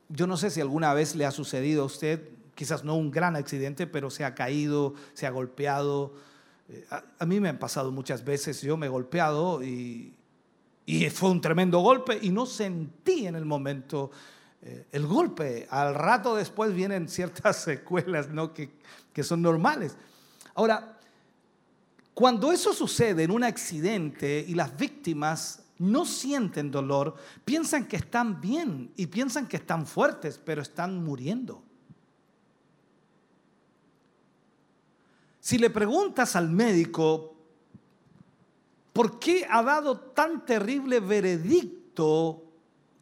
Yo no sé si alguna vez le ha sucedido a usted, quizás no un gran accidente, pero se ha caído, se ha golpeado. Eh, a, mí me han pasado muchas veces, yo me he golpeado y, y fue un tremendo golpe y no sentí en el momento eh, el golpe. Al rato después vienen ciertas [laughs] secuelas ¿no? que, que son normales. Ahora, cuando eso sucede en un accidente y las víctimas no sienten dolor, piensan que están bien y piensan que están fuertes, pero están muriendo. Si le preguntas al médico por qué ha dado tan terrible veredicto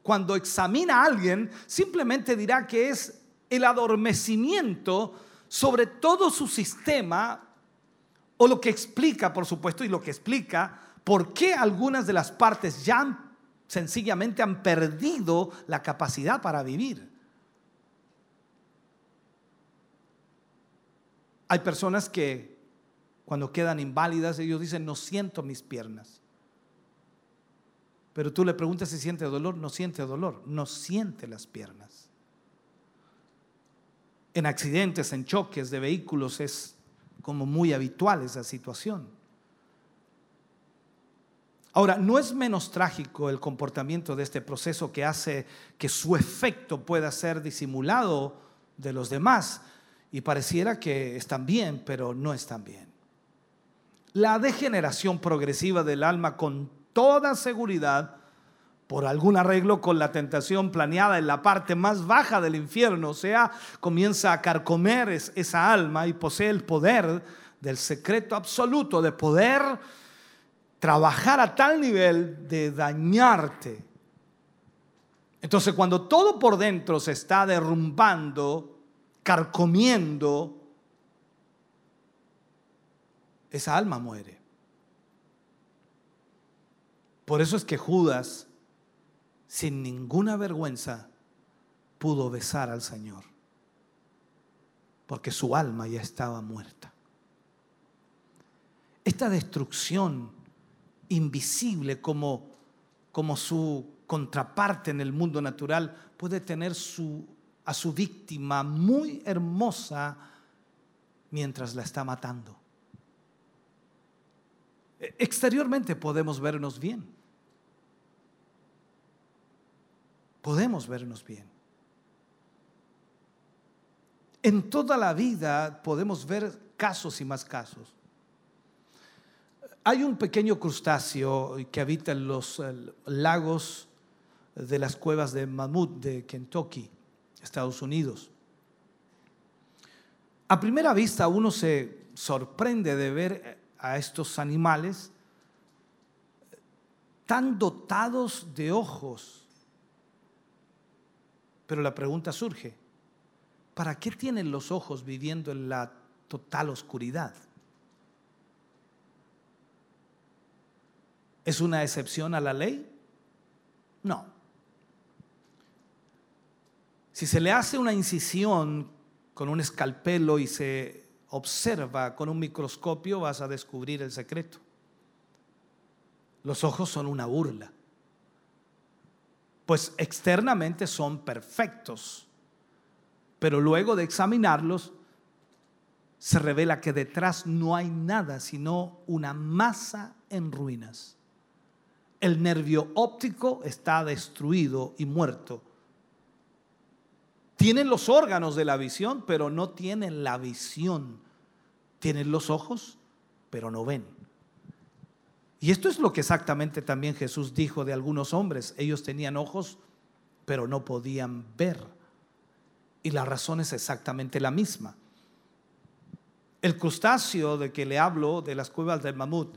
cuando examina a alguien, simplemente dirá que es el adormecimiento sobre todo su sistema, o lo que explica, por supuesto, y lo que explica por qué algunas de las partes ya sencillamente han perdido la capacidad para vivir. Hay personas que cuando quedan inválidas, ellos dicen, no siento mis piernas. Pero tú le preguntas si siente dolor, no siente dolor, no siente las piernas. En accidentes, en choques de vehículos es como muy habitual esa situación. Ahora, no es menos trágico el comportamiento de este proceso que hace que su efecto pueda ser disimulado de los demás y pareciera que están bien, pero no están bien. La degeneración progresiva del alma con toda seguridad por algún arreglo con la tentación planeada en la parte más baja del infierno, o sea, comienza a carcomer esa alma y posee el poder del secreto absoluto de poder trabajar a tal nivel de dañarte. Entonces, cuando todo por dentro se está derrumbando, carcomiendo, esa alma muere. Por eso es que Judas, sin ninguna vergüenza, pudo besar al Señor. porque su alma ya estaba muerta. Esta destrucción invisible como, como su contraparte en el mundo natural puede tener a su víctima muy hermosa mientras la está matando. Exteriormente podemos vernos bien. Podemos vernos bien. En toda la vida podemos ver casos y más casos. Hay un pequeño crustáceo que habita en los lagos de las cuevas de Mammoth de Kentucky, Estados Unidos. A primera vista uno se sorprende de ver a estos animales tan dotados de ojos. Pero la pregunta surge, ¿para qué tienen los ojos viviendo en la total oscuridad? ¿Es una excepción a la ley? No. Si se le hace una incisión con un escalpelo y se observa con un microscopio, vas a descubrir el secreto. Los ojos son una burla, pues externamente son perfectos, pero luego de examinarlos, se revela que detrás no hay nada sino una masa en ruinas. El nervio óptico está destruido y muerto. Tienen los órganos de la visión, pero no tienen la visión tienen los ojos, pero no ven. Y esto es lo que exactamente también Jesús dijo de algunos hombres. Ellos tenían ojos, pero no podían ver. Y la razón es exactamente la misma. El crustáceo de que le hablo, de las cuevas del mamut,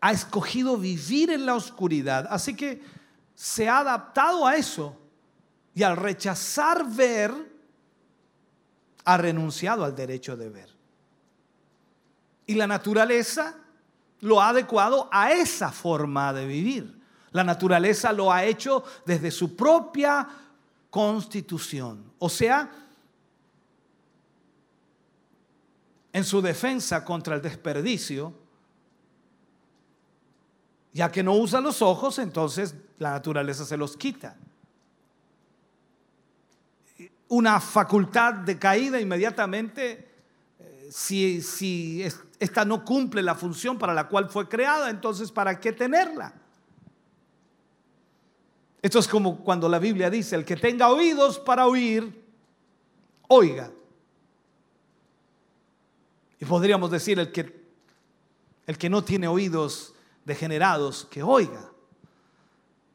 ha escogido vivir en la oscuridad. Así que se ha adaptado a eso. Y al rechazar ver, ha renunciado al derecho de ver. Y la naturaleza lo ha adecuado a esa forma de vivir. La naturaleza lo ha hecho desde su propia constitución. O sea, en su defensa contra el desperdicio, ya que no usa los ojos, entonces la naturaleza se los quita. Una facultad de caída inmediatamente, eh, si, si esta no cumple la función para la cual fue creada, entonces ¿para qué tenerla? Esto es como cuando la Biblia dice, el que tenga oídos para oír, oiga. Y podríamos decir, el que, el que no tiene oídos degenerados, que oiga.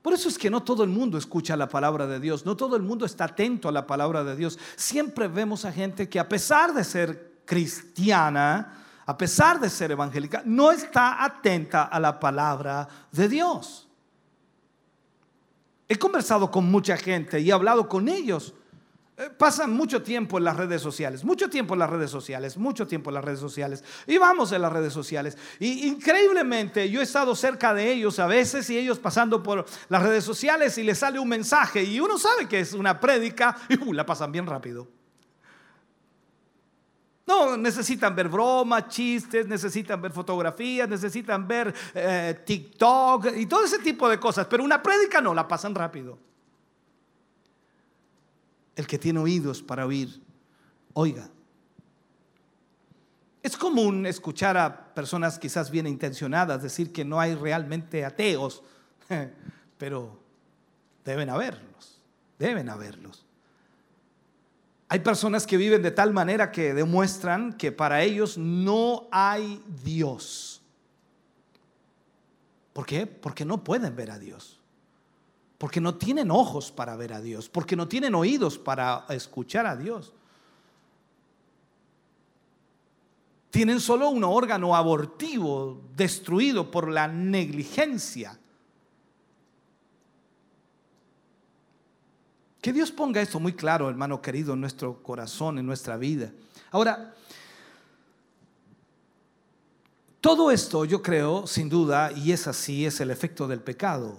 Por eso es que no todo el mundo escucha la palabra de Dios, no todo el mundo está atento a la palabra de Dios. Siempre vemos a gente que a pesar de ser cristiana, a pesar de ser evangélica, no está atenta a la palabra de Dios. He conversado con mucha gente y he hablado con ellos. Eh, pasan mucho tiempo en las redes sociales, mucho tiempo en las redes sociales, mucho tiempo en las redes sociales. Y vamos en las redes sociales. Y increíblemente yo he estado cerca de ellos a veces y ellos pasando por las redes sociales y les sale un mensaje y uno sabe que es una prédica y uh, la pasan bien rápido. No, necesitan ver bromas, chistes, necesitan ver fotografías, necesitan ver eh, TikTok y todo ese tipo de cosas. Pero una prédica no, la pasan rápido. El que tiene oídos para oír, oiga. Es común escuchar a personas quizás bien intencionadas decir que no hay realmente ateos, [laughs] pero deben haberlos, deben haberlos. Hay personas que viven de tal manera que demuestran que para ellos no hay Dios. ¿Por qué? Porque no pueden ver a Dios. Porque no tienen ojos para ver a Dios. Porque no tienen oídos para escuchar a Dios. Tienen solo un órgano abortivo destruido por la negligencia Que Dios ponga esto muy claro, hermano querido, en nuestro corazón, en nuestra vida. Ahora, todo esto yo creo, sin duda, y es así, es el efecto del pecado.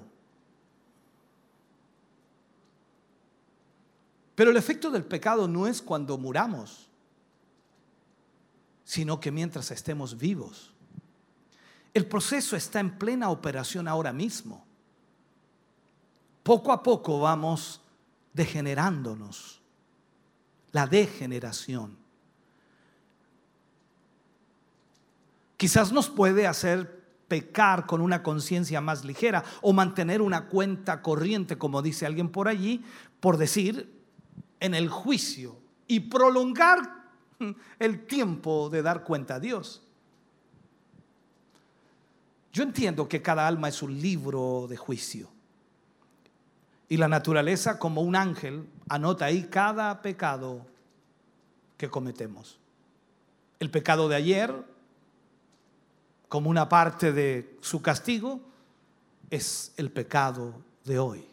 Pero el efecto del pecado no es cuando muramos. sino que mientras estemos vivos. El proceso está en plena operación ahora mismo. Poco a poco vamos degenerándonos. La degeneración. Quizás nos puede hacer pecar con una conciencia más ligera o mantener una cuenta corriente, como dice alguien por allí, por decir, en el juicio y prolongar el tiempo de dar cuenta a Dios. Yo entiendo que cada alma es un libro de juicio. Y la naturaleza, como un ángel, anota ahí cada pecado que cometemos. El pecado de ayer, como una parte de su castigo, es el pecado de hoy.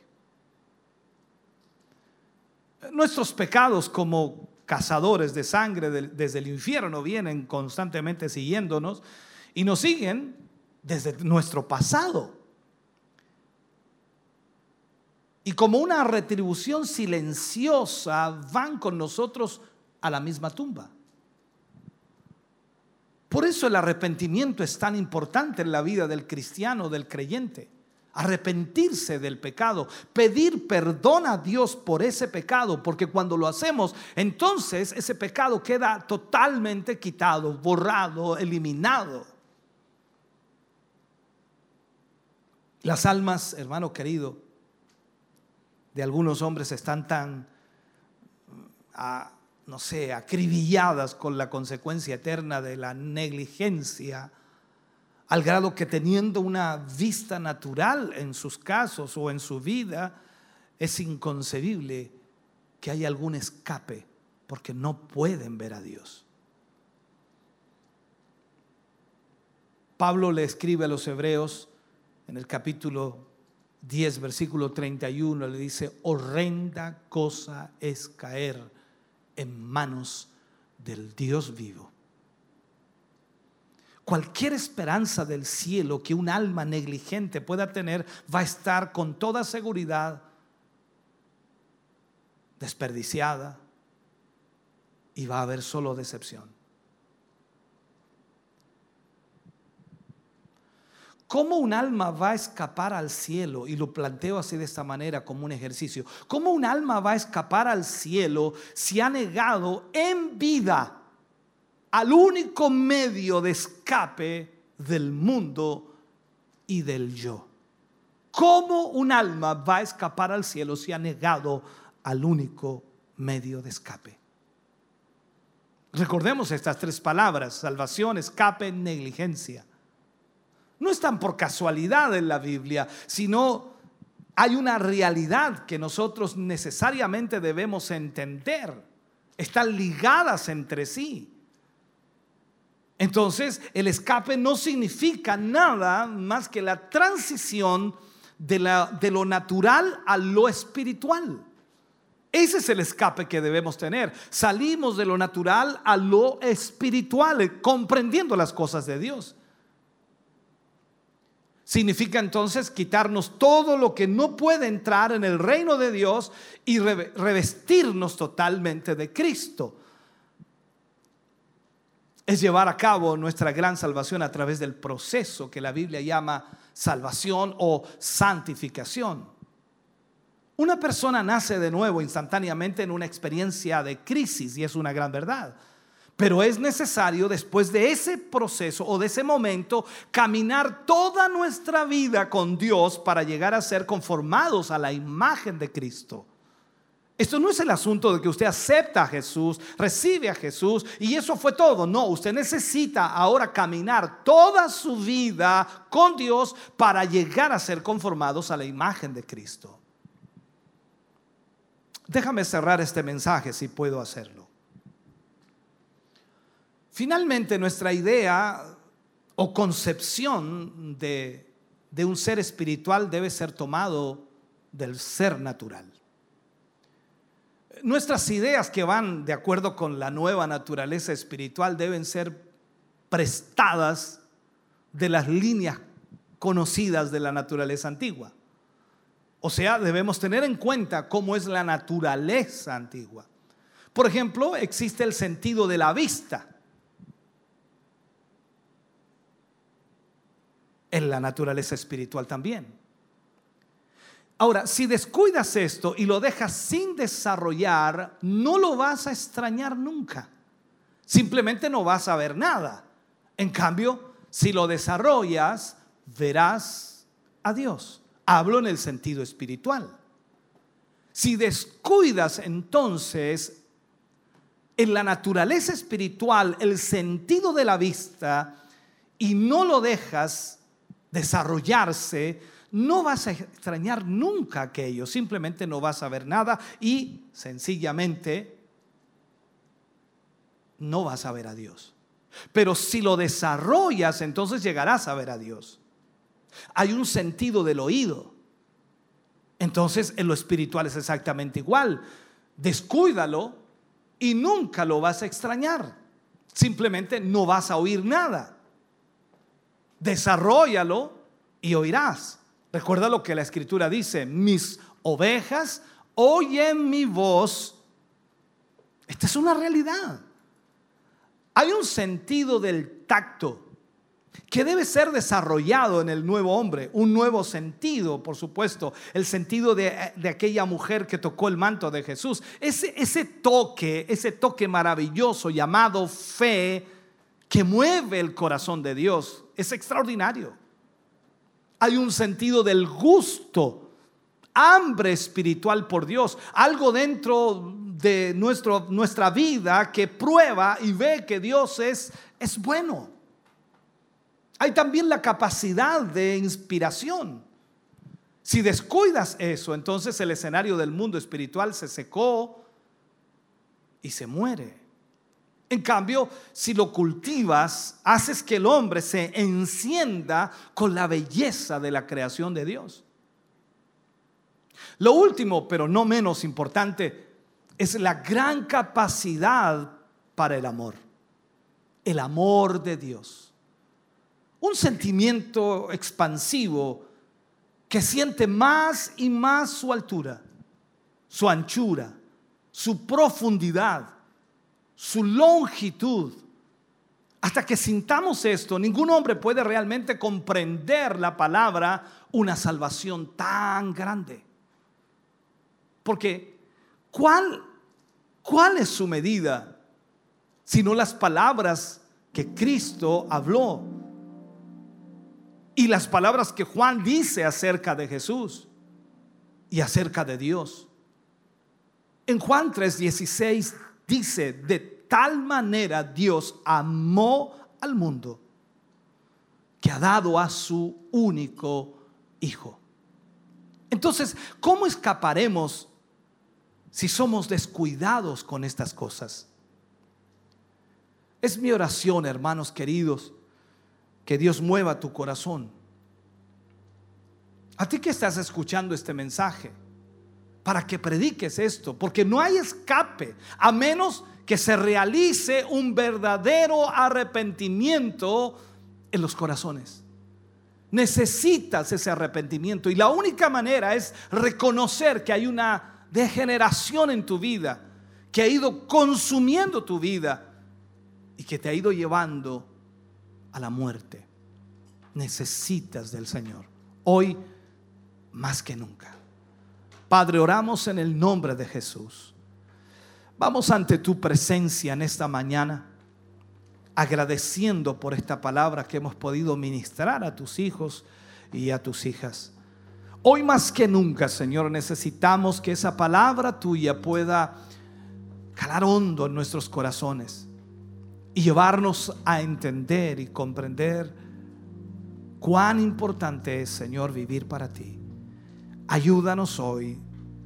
Nuestros pecados como cazadores de sangre desde el infierno vienen constantemente siguiéndonos y nos siguen desde nuestro pasado. Y como una retribución silenciosa van con nosotros a la misma tumba. Por eso el arrepentimiento es tan importante en la vida del cristiano, del creyente. Arrepentirse del pecado, pedir perdón a Dios por ese pecado, porque cuando lo hacemos, entonces ese pecado queda totalmente quitado, borrado, eliminado. Las almas, hermano querido, de algunos hombres están tan, ah, no sé, acribilladas con la consecuencia eterna de la negligencia, al grado que teniendo una vista natural en sus casos o en su vida, es inconcebible que haya algún escape, porque no pueden ver a Dios. Pablo le escribe a los hebreos, en el capítulo 10, versículo 31, le dice, horrenda cosa es caer en manos del Dios vivo. Cualquier esperanza del cielo que un alma negligente pueda tener va a estar con toda seguridad desperdiciada y va a haber solo decepción. ¿Cómo un alma va a escapar al cielo? Y lo planteo así de esta manera como un ejercicio. ¿Cómo un alma va a escapar al cielo si ha negado en vida al único medio de escape del mundo y del yo? ¿Cómo un alma va a escapar al cielo si ha negado al único medio de escape? Recordemos estas tres palabras, salvación, escape, negligencia no están por casualidad en la Biblia, sino hay una realidad que nosotros necesariamente debemos entender. Están ligadas entre sí. Entonces, el escape no significa nada más que la transición de, de, lo natural a lo espiritual. Ese es el escape que debemos tener. Salimos de lo natural a lo espiritual, comprendiendo las cosas de Dios. Significa entonces quitarnos todo lo que no puede entrar en el reino de Dios y revestirnos totalmente de Cristo. Es llevar a cabo nuestra gran salvación a través del proceso que la Biblia llama salvación o santificación. Una persona nace de nuevo instantáneamente en una experiencia de crisis y es una gran verdad. Pero es necesario después de ese proceso o de ese momento caminar toda nuestra vida con Dios para llegar a ser conformados a la imagen de Cristo. Esto no es el asunto de que usted acepta a Jesús, recibe a Jesús y eso fue todo. No, usted necesita ahora caminar toda su vida con Dios para llegar a ser conformados a la imagen de Cristo. Déjame cerrar este mensaje si puedo hacerlo. Finalmente, nuestra idea o concepción de, un ser espiritual debe ser tomado del ser natural. Nuestras ideas que van de acuerdo con la nueva naturaleza espiritual deben ser prestadas de las líneas conocidas de la naturaleza antigua. O sea, debemos tener en cuenta cómo es la naturaleza antigua. Por ejemplo, existe el sentido de la vista en la naturaleza espiritual también. Ahora, si descuidas esto y lo dejas sin desarrollar, no lo vas a extrañar nunca. Simplemente no vas a ver nada. En cambio, si lo desarrollas, verás a Dios. Hablo en el sentido espiritual. Si descuidas entonces en la naturaleza espiritual el sentido de la vista y no lo dejas desarrollarse, no vas a extrañar nunca aquello, simplemente no vas a ver nada y sencillamente no vas a ver a Dios. Pero si lo desarrollas, entonces llegarás a ver a Dios. Hay un sentido del oído. Entonces en lo espiritual es exactamente igual. Descuídalo y nunca lo vas a extrañar. Simplemente no vas a oír nada. Desarrollalo y oirás. Recuerda lo que la escritura dice, mis ovejas oyen mi voz. Esta es una realidad. Hay un sentido del tacto que debe ser desarrollado en el nuevo hombre, un nuevo sentido, por supuesto, el sentido de, aquella mujer que tocó el manto de Jesús. Ese, ese toque, ese toque maravilloso llamado fe que mueve el corazón de Dios, es extraordinario hay un sentido del gusto, hambre espiritual por Dios, algo dentro de nuestro, nuestra vida que prueba y ve que Dios es, es bueno. Hay también la capacidad de inspiración. Si descuidas eso, entonces el escenario del mundo espiritual se secó y se muere. En cambio, si lo cultivas, haces que el hombre se encienda con la belleza de la creación de Dios. Lo último, pero no menos importante, es la gran capacidad para el amor. El amor de Dios. Un sentimiento expansivo que siente más y más su altura, su anchura, su profundidad su longitud. Hasta que sintamos esto, ningún hombre puede realmente comprender la palabra una salvación tan grande. Porque, ¿cuál, cuál es su medida? Sino las palabras que Cristo habló y las palabras que Juan dice acerca de Jesús y acerca de Dios. En Juan 3:16 dice, de tal manera Dios amó al mundo que ha dado a su único Hijo. Entonces, ¿cómo escaparemos si somos descuidados con estas cosas? Es mi oración, hermanos queridos, que Dios mueva tu corazón. A ti que estás escuchando este mensaje, para que prediques esto, porque no hay escape, a menos que se realice un verdadero arrepentimiento en los corazones. Necesitas ese arrepentimiento y la única manera es reconocer que hay una degeneración en tu vida, que ha ido consumiendo tu vida y que te ha ido llevando a la muerte. Necesitas del Señor, hoy más que nunca. Padre, oramos en el nombre de Jesús. Vamos ante tu presencia en esta mañana, agradeciendo por esta palabra que hemos podido ministrar a tus hijos y a tus hijas. Hoy más que nunca, Señor, necesitamos que esa palabra tuya pueda calar hondo en nuestros corazones y llevarnos a entender y comprender cuán importante es, Señor, vivir para ti. Ayúdanos hoy.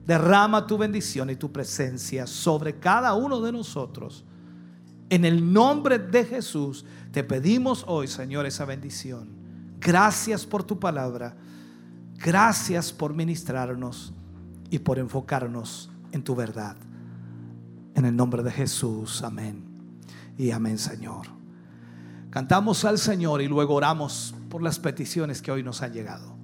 Derrama tu bendición y tu presencia sobre cada uno de nosotros. En el nombre de Jesús te pedimos hoy, Señor, esa bendición. Gracias por tu palabra. Gracias por ministrarnos y por enfocarnos en tu verdad. En el nombre de Jesús, amén. Y amén, Señor. Cantamos al Señor y luego oramos por las peticiones que hoy nos han llegado.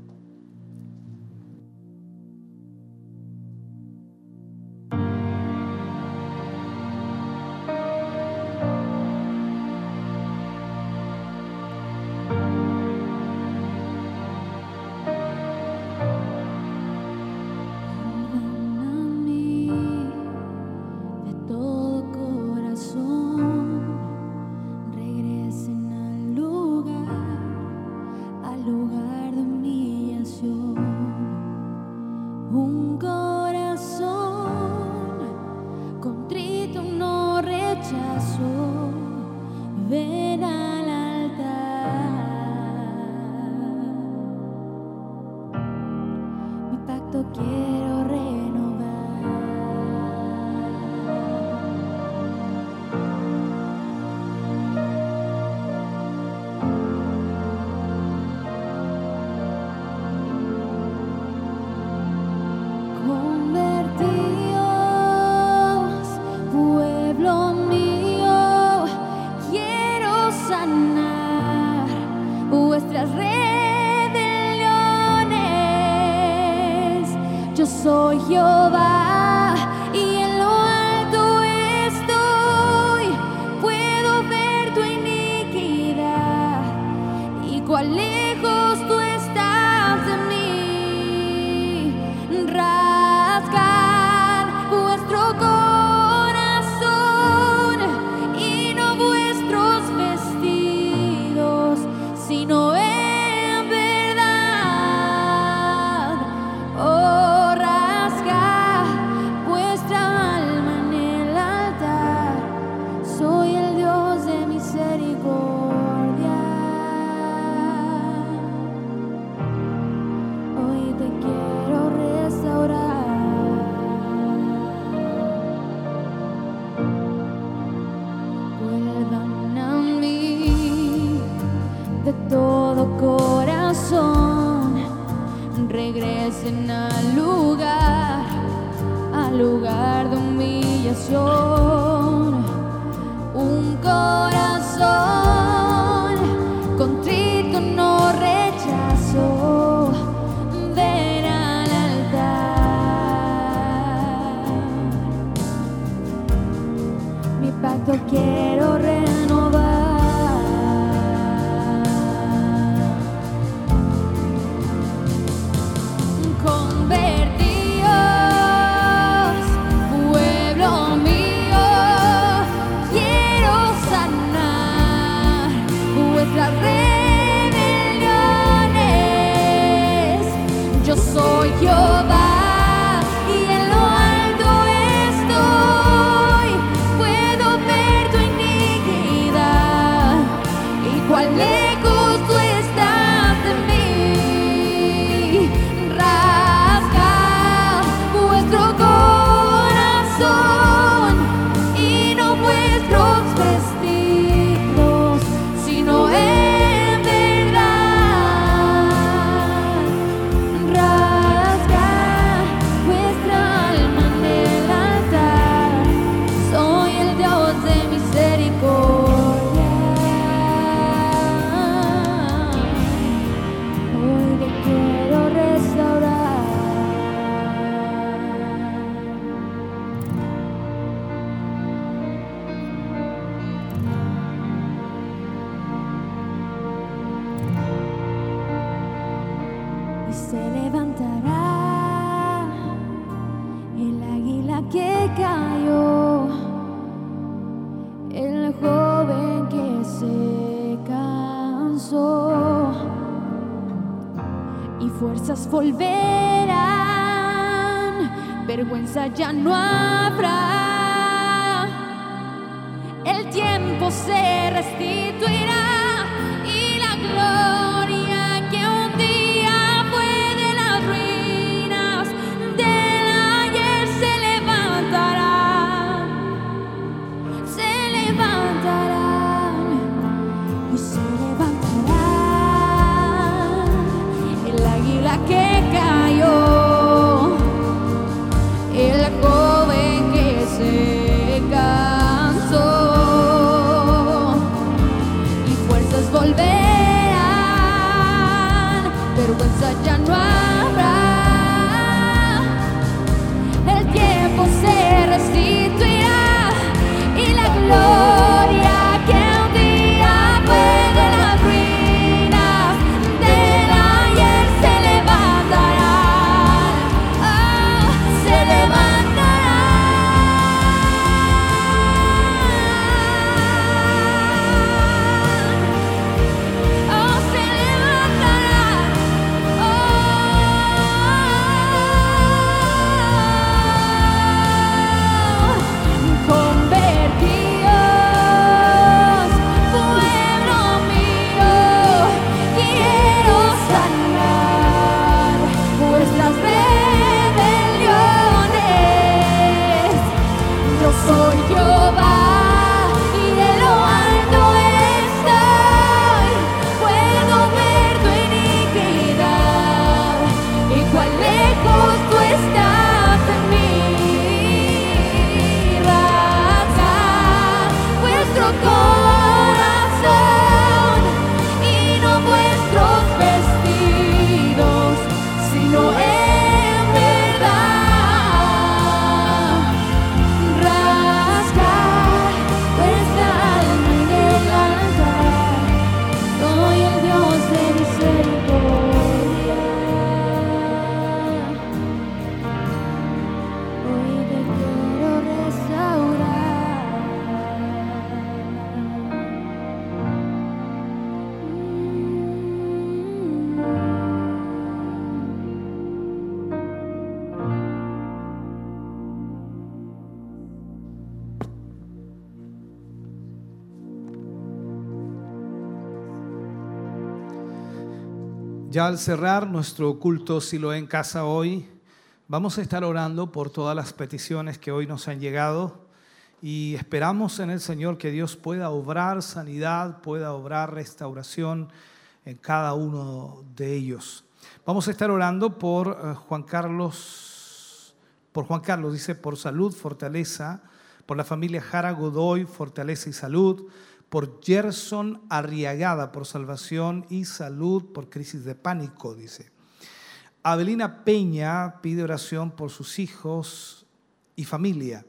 saja nuan al cerrar nuestro culto si Silo en casa hoy, vamos a estar orando por todas las peticiones que hoy nos han llegado y esperamos en el Señor que Dios pueda obrar sanidad, pueda obrar restauración en cada uno de ellos. Vamos a estar orando por eh, Juan Carlos, por Juan Carlos dice por salud, fortaleza, por la familia Jara Godoy, fortaleza y salud por Gerson Arriagada, por salvación y salud, por crisis de pánico, dice. Abelina Peña pide oración por sus hijos y familia.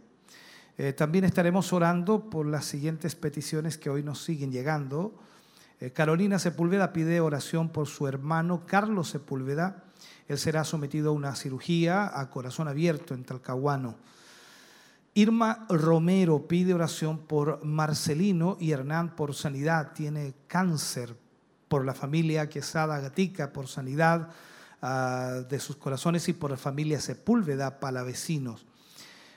Eh, también estaremos orando por las siguientes peticiones que hoy nos siguen llegando. Eh, Carolina Sepúlveda pide oración por su hermano Carlos Sepúlveda. Él será sometido a una cirugía a corazón abierto en Talcahuano. Irma Romero pide oración por Marcelino y Hernán por sanidad. Tiene cáncer por la familia Quesada Gatica, por sanidad ah, de sus corazones y por la familia Sepúlveda, palavecinos.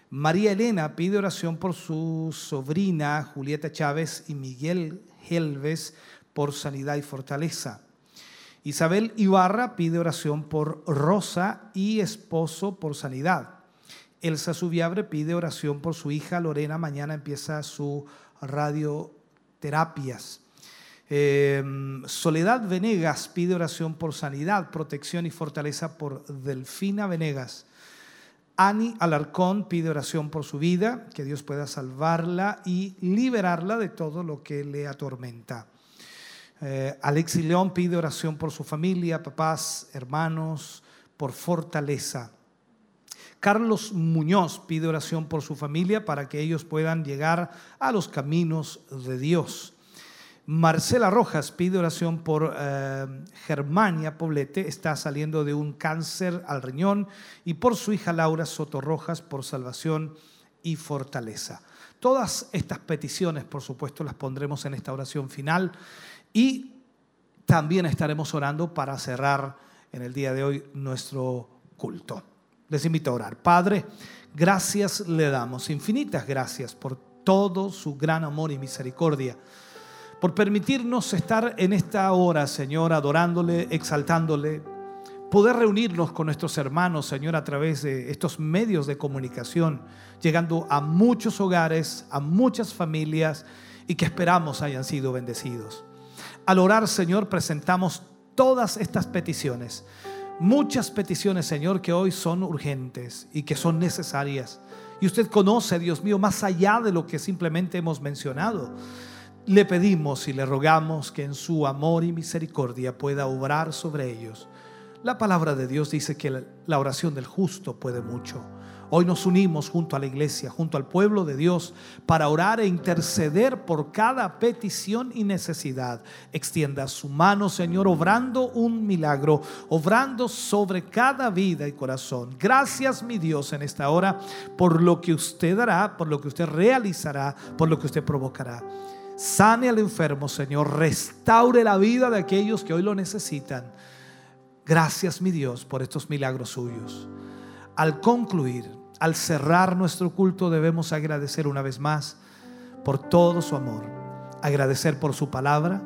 María Elena pide oración por su sobrina Julieta Chávez y Miguel Helves por sanidad y fortaleza. Isabel Ibarra pide oración por Rosa y esposo por sanidad. Elsa Subiabre pide oración por su hija Lorena. Mañana empieza su radioterapias. Em, Soledad Venegas pide oración por sanidad, protección y fortaleza por Delfina Venegas. Ani Alarcón pide oración por su vida, que Dios pueda salvarla y liberarla de todo lo que le atormenta. Eh, Alexi León pide oración por su familia, papás, hermanos, por fortaleza. Carlos Muñoz pide oración por su familia para que ellos puedan llegar a los caminos de Dios. Marcela Rojas pide oración por eh, Germania Poblete, está saliendo de un cáncer al riñón, y por su hija Laura Soto Rojas por salvación y fortaleza. Todas estas peticiones, por supuesto, las pondremos en esta oración final y también estaremos orando para cerrar en el día de hoy nuestro culto. Les invito a orar. Padre, gracias le damos, infinitas gracias por todo su gran amor y misericordia, por permitirnos estar en esta hora, Señor, adorándole, exaltándole, poder reunirnos con nuestros hermanos, Señor, a través de estos medios de comunicación, llegando a muchos hogares, a muchas familias y que esperamos hayan sido bendecidos. Al orar, Señor, presentamos todas estas peticiones. Muchas peticiones, Señor, que hoy son urgentes y que son necesarias. Y usted conoce, Dios mío, más allá de lo que simplemente hemos mencionado. Le pedimos y le rogamos que en su amor y misericordia pueda obrar sobre ellos. La palabra de Dios dice que la oración del justo puede mucho. Hoy nos unimos junto a la iglesia, junto al pueblo de Dios, para orar e interceder por cada petición y necesidad. Extienda su mano, Señor, obrando un milagro, obrando sobre cada vida y corazón. Gracias, mi Dios, en esta hora, por lo que usted hará, por lo que usted realizará, por lo que usted provocará. Sane al enfermo, Señor. Restaure la vida de aquellos que hoy lo necesitan. Gracias, mi Dios, por estos milagros suyos. Al concluir, al cerrar nuestro culto, debemos agradecer una vez más por todo su amor, agradecer por su palabra,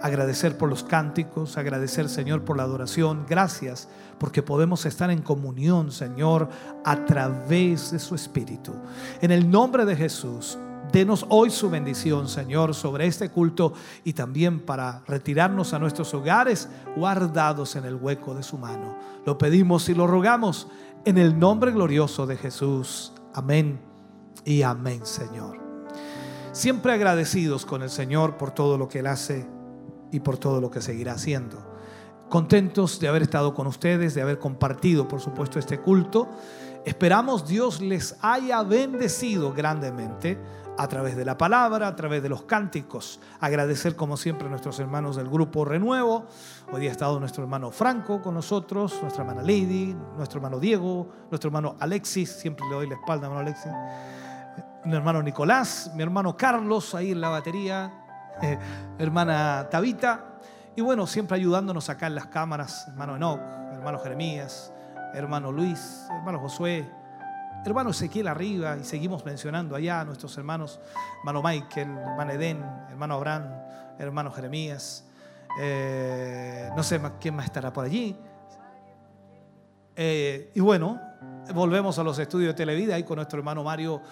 agradecer por los cánticos, agradecer, Señor, por la adoración. Gracias porque podemos estar en comunión, Señor, a través de su Espíritu. En el nombre de Jesús, denos hoy su bendición, Señor, sobre este culto y también para retirarnos a nuestros hogares guardados en el hueco de su mano. Lo pedimos y lo rogamos en el nombre glorioso de Jesús. Amén y amén, Señor. Siempre agradecidos con el Señor por todo lo que Él hace y por todo lo que seguirá haciendo. Contentos de haber estado con ustedes, de haber compartido, por supuesto, este culto. Esperamos Dios les haya bendecido grandemente a través de la palabra, a través de los cánticos. Agradecer como siempre a nuestros hermanos del grupo Renuevo. Hoy día ha estado nuestro hermano Franco con nosotros, nuestra hermana Lady, nuestro hermano Diego, nuestro hermano Alexis, siempre le doy la espalda hermano Alexis. Mi hermano Nicolás, mi hermano Carlos ahí en la batería, [laughs] hermana Tabita. Y bueno, siempre ayudándonos acá en las cámaras, hermano Enoch, hermano Jeremías, hermano Luis, hermano Josué, hermano Ezequiel arriba y seguimos mencionando allá a nuestros hermanos, hermano Michael, hermano Edén, hermano Abraham, hermano Jeremías. Eh, no sé quién más estará por allí. Eh, y bueno, volvemos a los estudios de Televida ahí con nuestro hermano Mario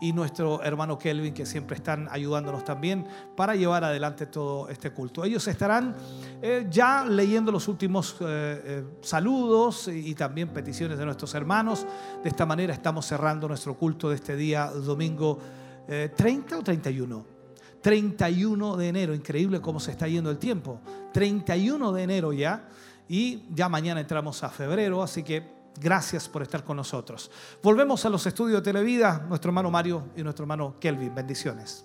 y nuestro hermano Kelvin, que siempre están ayudándonos también para llevar adelante todo este culto. Ellos estarán eh, ya leyendo los últimos saludos y, también peticiones de nuestros hermanos. De esta manera estamos cerrando nuestro culto de este día, domingo 30 o 31. 31 de enero, increíble cómo se está yendo el tiempo. 31 de enero ya y ya mañana entramos a febrero, así que Gracias por estar con nosotros. Volvemos a los estudios de Televida, nuestro hermano Mario y nuestro hermano Kelvin. Bendiciones.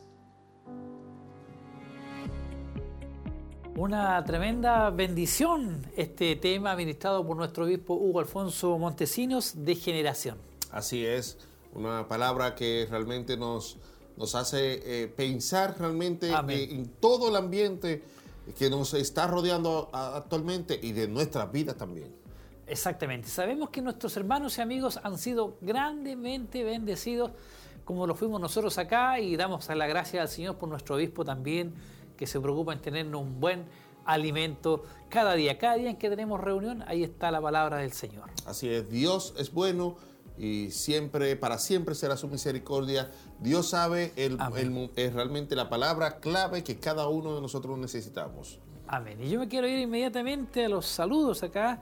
Una tremenda bendición este tema administrado por nuestro obispo Hugo Alfonso Montesinos de generación. Así es, una palabra que realmente nos, nos hace eh, pensar realmente en todo el ambiente que nos está rodeando actualmente y de nuestra vida también. Exactamente. Sabemos que nuestros hermanos y amigos han sido grandemente bendecidos como lo fuimos nosotros acá y damos la gracia al Señor por nuestro obispo también que se preocupa en tenernos un buen alimento cada día. Cada día en que tenemos reunión, ahí está la palabra del Señor. Así es, Dios es bueno y siempre, para siempre será su misericordia. Dios sabe el, es realmente la palabra clave que cada uno de nosotros necesitamos. Amén. Y yo me quiero ir inmediatamente a los saludos acá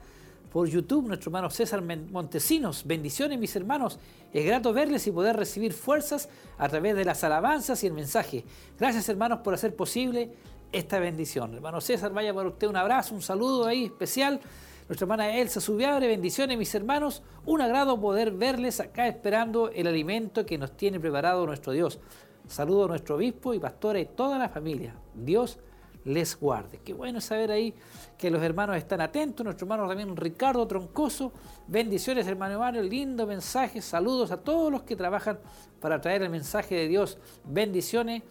por YouTube, nuestro hermano César Montesinos. Bendiciones, mis hermanos. Es grato verles y poder recibir fuerzas a través de las alabanzas y el mensaje. Gracias, hermanos, por hacer posible esta bendición. Hermano César, vaya por usted un abrazo, un saludo ahí especial. Nuestra hermana Elsa Subiabre, bendiciones, mis hermanos. Un agrado poder verles acá esperando el alimento que nos tiene preparado nuestro Dios. Saludo a nuestro obispo y pastora y toda la familia. Dios les guarde. Qué bueno saber ahí que los hermanos están atentos. Nuestro hermano también Ricardo Troncoso. Bendiciones, hermano Mario. Lindo mensaje. Saludos a todos los que trabajan para traer el mensaje de Dios. Bendiciones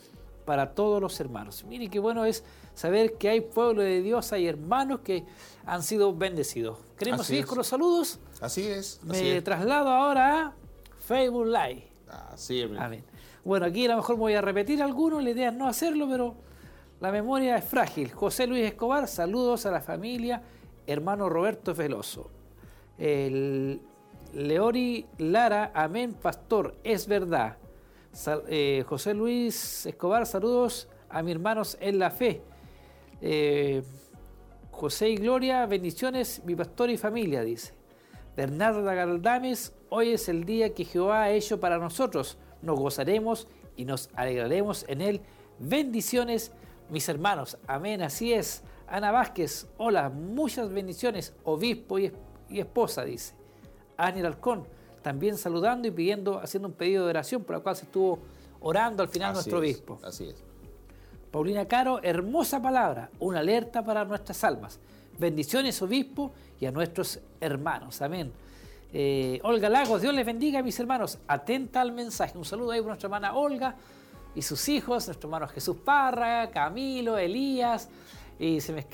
para todos los hermanos. Miren qué bueno es saber que hay pueblo de Dios, hay hermanos que han sido bendecidos. ¿Queremos seguir con los saludos? Así es. Me traslado ahora a Facebook Live. Así es. Amén. Bueno, aquí a lo mejor voy a repetir algunos, la idea es no hacerlo, pero la memoria es frágil. José Luis Escobar, saludos a la familia. Hermano Roberto Veloso. El Leori Lara, amén, pastor, es verdad. Eh, José Luis Escobar, saludos a mis hermanos en la fe. Eh, José y Gloria, bendiciones, mi pastor y familia, dice. Bernarda Galdames, hoy es el día que Jehová ha hecho para nosotros. Nos gozaremos y nos alegraremos en él. Bendiciones mis hermanos, amén, así es. Ana Vázquez, hola, muchas bendiciones, obispo y, esposa, dice. Ángel Alcón, también saludando y pidiendo, haciendo un pedido de oración por la cual se estuvo orando al final nuestro obispo. Así es. Paulina Caro, hermosa palabra, una alerta para nuestras almas. Bendiciones, obispo, y a nuestros hermanos. Amén. Eh, Olga Lagos, Dios les bendiga, mis hermanos. Atenta al mensaje. Un saludo ahí por nuestra hermana Olga y sus hijos, nuestro hermano Jesús Parra, Camilo, Elías, y se me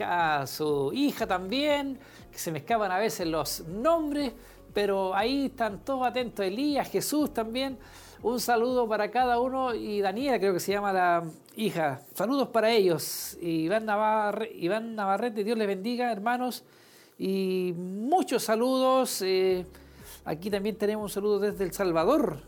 su hija también, que se me escapan a veces los nombres, pero ahí están todos atentos, Elías, Jesús también. Un saludo para cada uno y Daniela creo que se llama la hija. Saludos para ellos. Iván, Iván Navarrete, Dios les bendiga, hermanos. Y muchos saludos. Eh, aquí también tenemos un saludo desde El Salvador.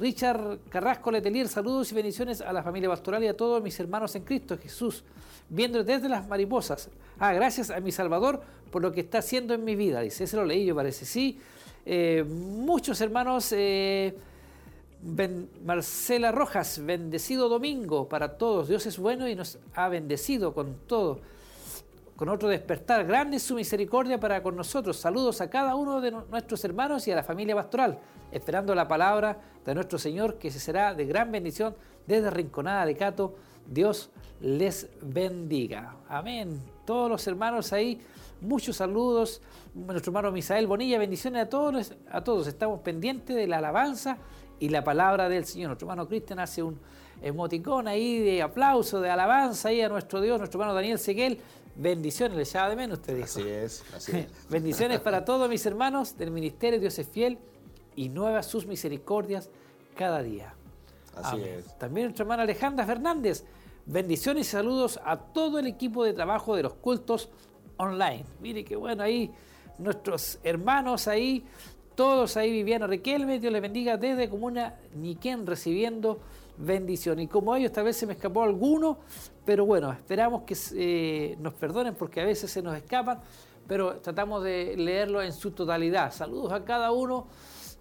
Richard Carrasco Letelier, saludos y bendiciones a la familia pastoral y a todos mis hermanos en Cristo Jesús, viendo desde las mariposas. Ah, gracias a mi Salvador por lo que está haciendo en mi vida, dice, ese lo leí yo parece, sí. Eh, muchos hermanos, eh, Marcela Rojas, bendecido domingo para todos, Dios es bueno y nos ha bendecido con todo con otro despertar. Grande es su misericordia para con nosotros. Saludos a cada uno de nuestros hermanos y a la familia pastoral, esperando la palabra de nuestro Señor, que se será de gran bendición desde Rinconada de Cato. Dios les bendiga. Amén. Todos los hermanos ahí, muchos saludos. Nuestro hermano Misael Bonilla, bendiciones a todos. A todos. Estamos pendientes de la alabanza y la palabra del Señor. Nuestro hermano Cristian hace un emoticón ahí de aplauso, de alabanza ahí a nuestro Dios. Nuestro hermano Daniel Seguel Bendiciones, le llama de menos, usted dijo. Así es, así es. [laughs] Bendiciones para todos mis hermanos del ministerio, Dios es fiel y nuevas sus misericordias cada día. Así es. También nuestra hermana Alejandra Fernández. Bendiciones y saludos a todo el equipo de trabajo de los cultos online. Mire qué bueno ahí, nuestros hermanos ahí, todos ahí, Viviana Riquelme, Dios les bendiga desde Comuna Niquén, recibiendo bendición. Y como ellos, tal vez se me escapó alguno, pero bueno, esperamos que eh, nos perdonen porque a veces se nos escapan, pero tratamos de leerlo en su totalidad. Saludos a cada uno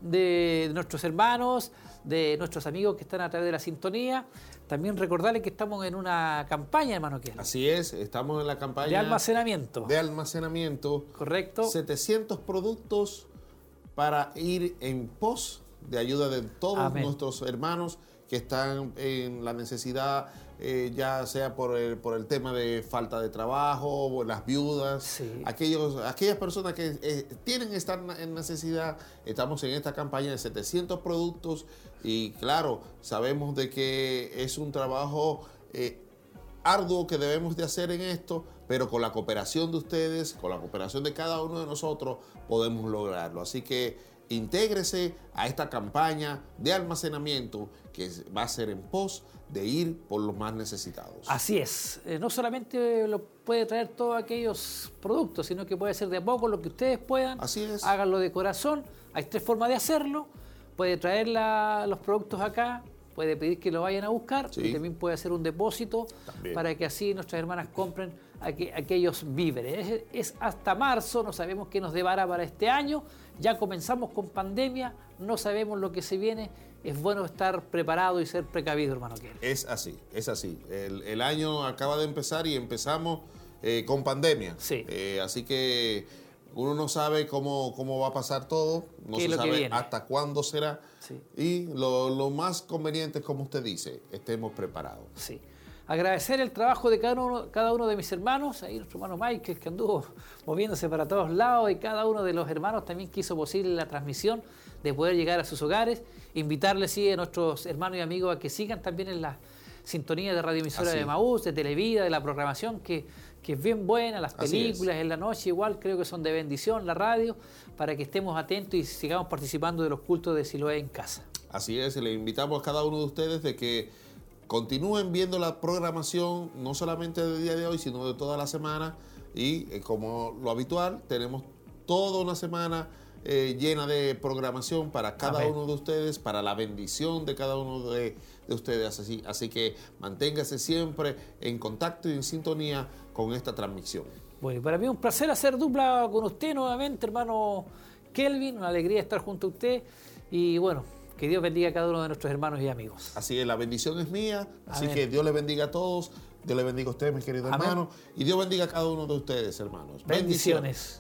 de nuestros hermanos, de nuestros amigos que están a través de la sintonía. También recordarles que estamos en una campaña, hermano Kiel. Así es, estamos en la campaña de almacenamiento. De almacenamiento. Correcto. 700 productos para ir en pos de ayuda de todos nuestros hermanos que están en la necesidad, eh, ya sea por el, por el tema de falta de trabajo, las viudas, aquellos, aquellas personas que eh, tienen estar en necesidad. Estamos en esta campaña de 700 productos y claro, sabemos de que es un trabajo eh, arduo que debemos de hacer en esto, pero con la cooperación de ustedes, con la cooperación de cada uno de nosotros, podemos lograrlo. Así que intégrese a esta campaña de almacenamiento que va a ser en pos de ir por los más necesitados. Así es, eh, no solamente lo puede traer todos aquellos productos, sino que puede ser de a poco lo que ustedes puedan. Así es. Háganlo de corazón. Hay tres formas de hacerlo. Puede traer los productos acá, puede pedir que lo vayan a buscar y también puede hacer un depósito para que así nuestras hermanas compren aquellos víveres. Es, hasta marzo, no sabemos qué nos depara para este año, ya comenzamos con pandemia, no sabemos lo que se viene, es bueno estar preparado y ser precavido, hermano. Es así, es así. El, año acaba de empezar y empezamos eh, con pandemia. Sí. Eh, así que uno no sabe cómo, cómo va a pasar todo, no se sabe hasta cuándo será. Y lo, lo, más conveniente, como usted dice, estemos preparados. Sí. Agradecer el trabajo de cada uno, cada uno de mis hermanos, ahí nuestro hermano Michael que anduvo moviéndose para todos lados y cada uno de los hermanos también quiso posible la transmisión de poder llegar a sus hogares. Invitarles sí, a nuestros hermanos y amigos a que sigan también en la sintonía de Radio Emisora de Maús, de Televida, de la programación que, que es bien buena, las películas en la noche igual creo que son de bendición, la radio, para que estemos atentos y sigamos participando de los cultos de Siloé en casa. Así es, le invitamos a cada uno de ustedes de que continúen viendo la programación, no solamente del día de hoy, sino de toda la semana. Y eh, como lo habitual, tenemos toda una semana eh, llena de programación para cada uno de ustedes, para la bendición de cada uno de, ustedes. Así, así que manténgase siempre en contacto y en sintonía con esta transmisión. Bueno, para mí es un placer hacer dupla con usted nuevamente, hermano Kelvin. Una alegría estar junto a usted. Y bueno, que Dios bendiga a cada uno de nuestros hermanos y amigos. Así es, la bendición es mía. Así que Dios le bendiga a todos. Dios le bendiga a ustedes, mis queridos hermanos. Y Dios bendiga a cada uno de ustedes, hermanos. Bendiciones.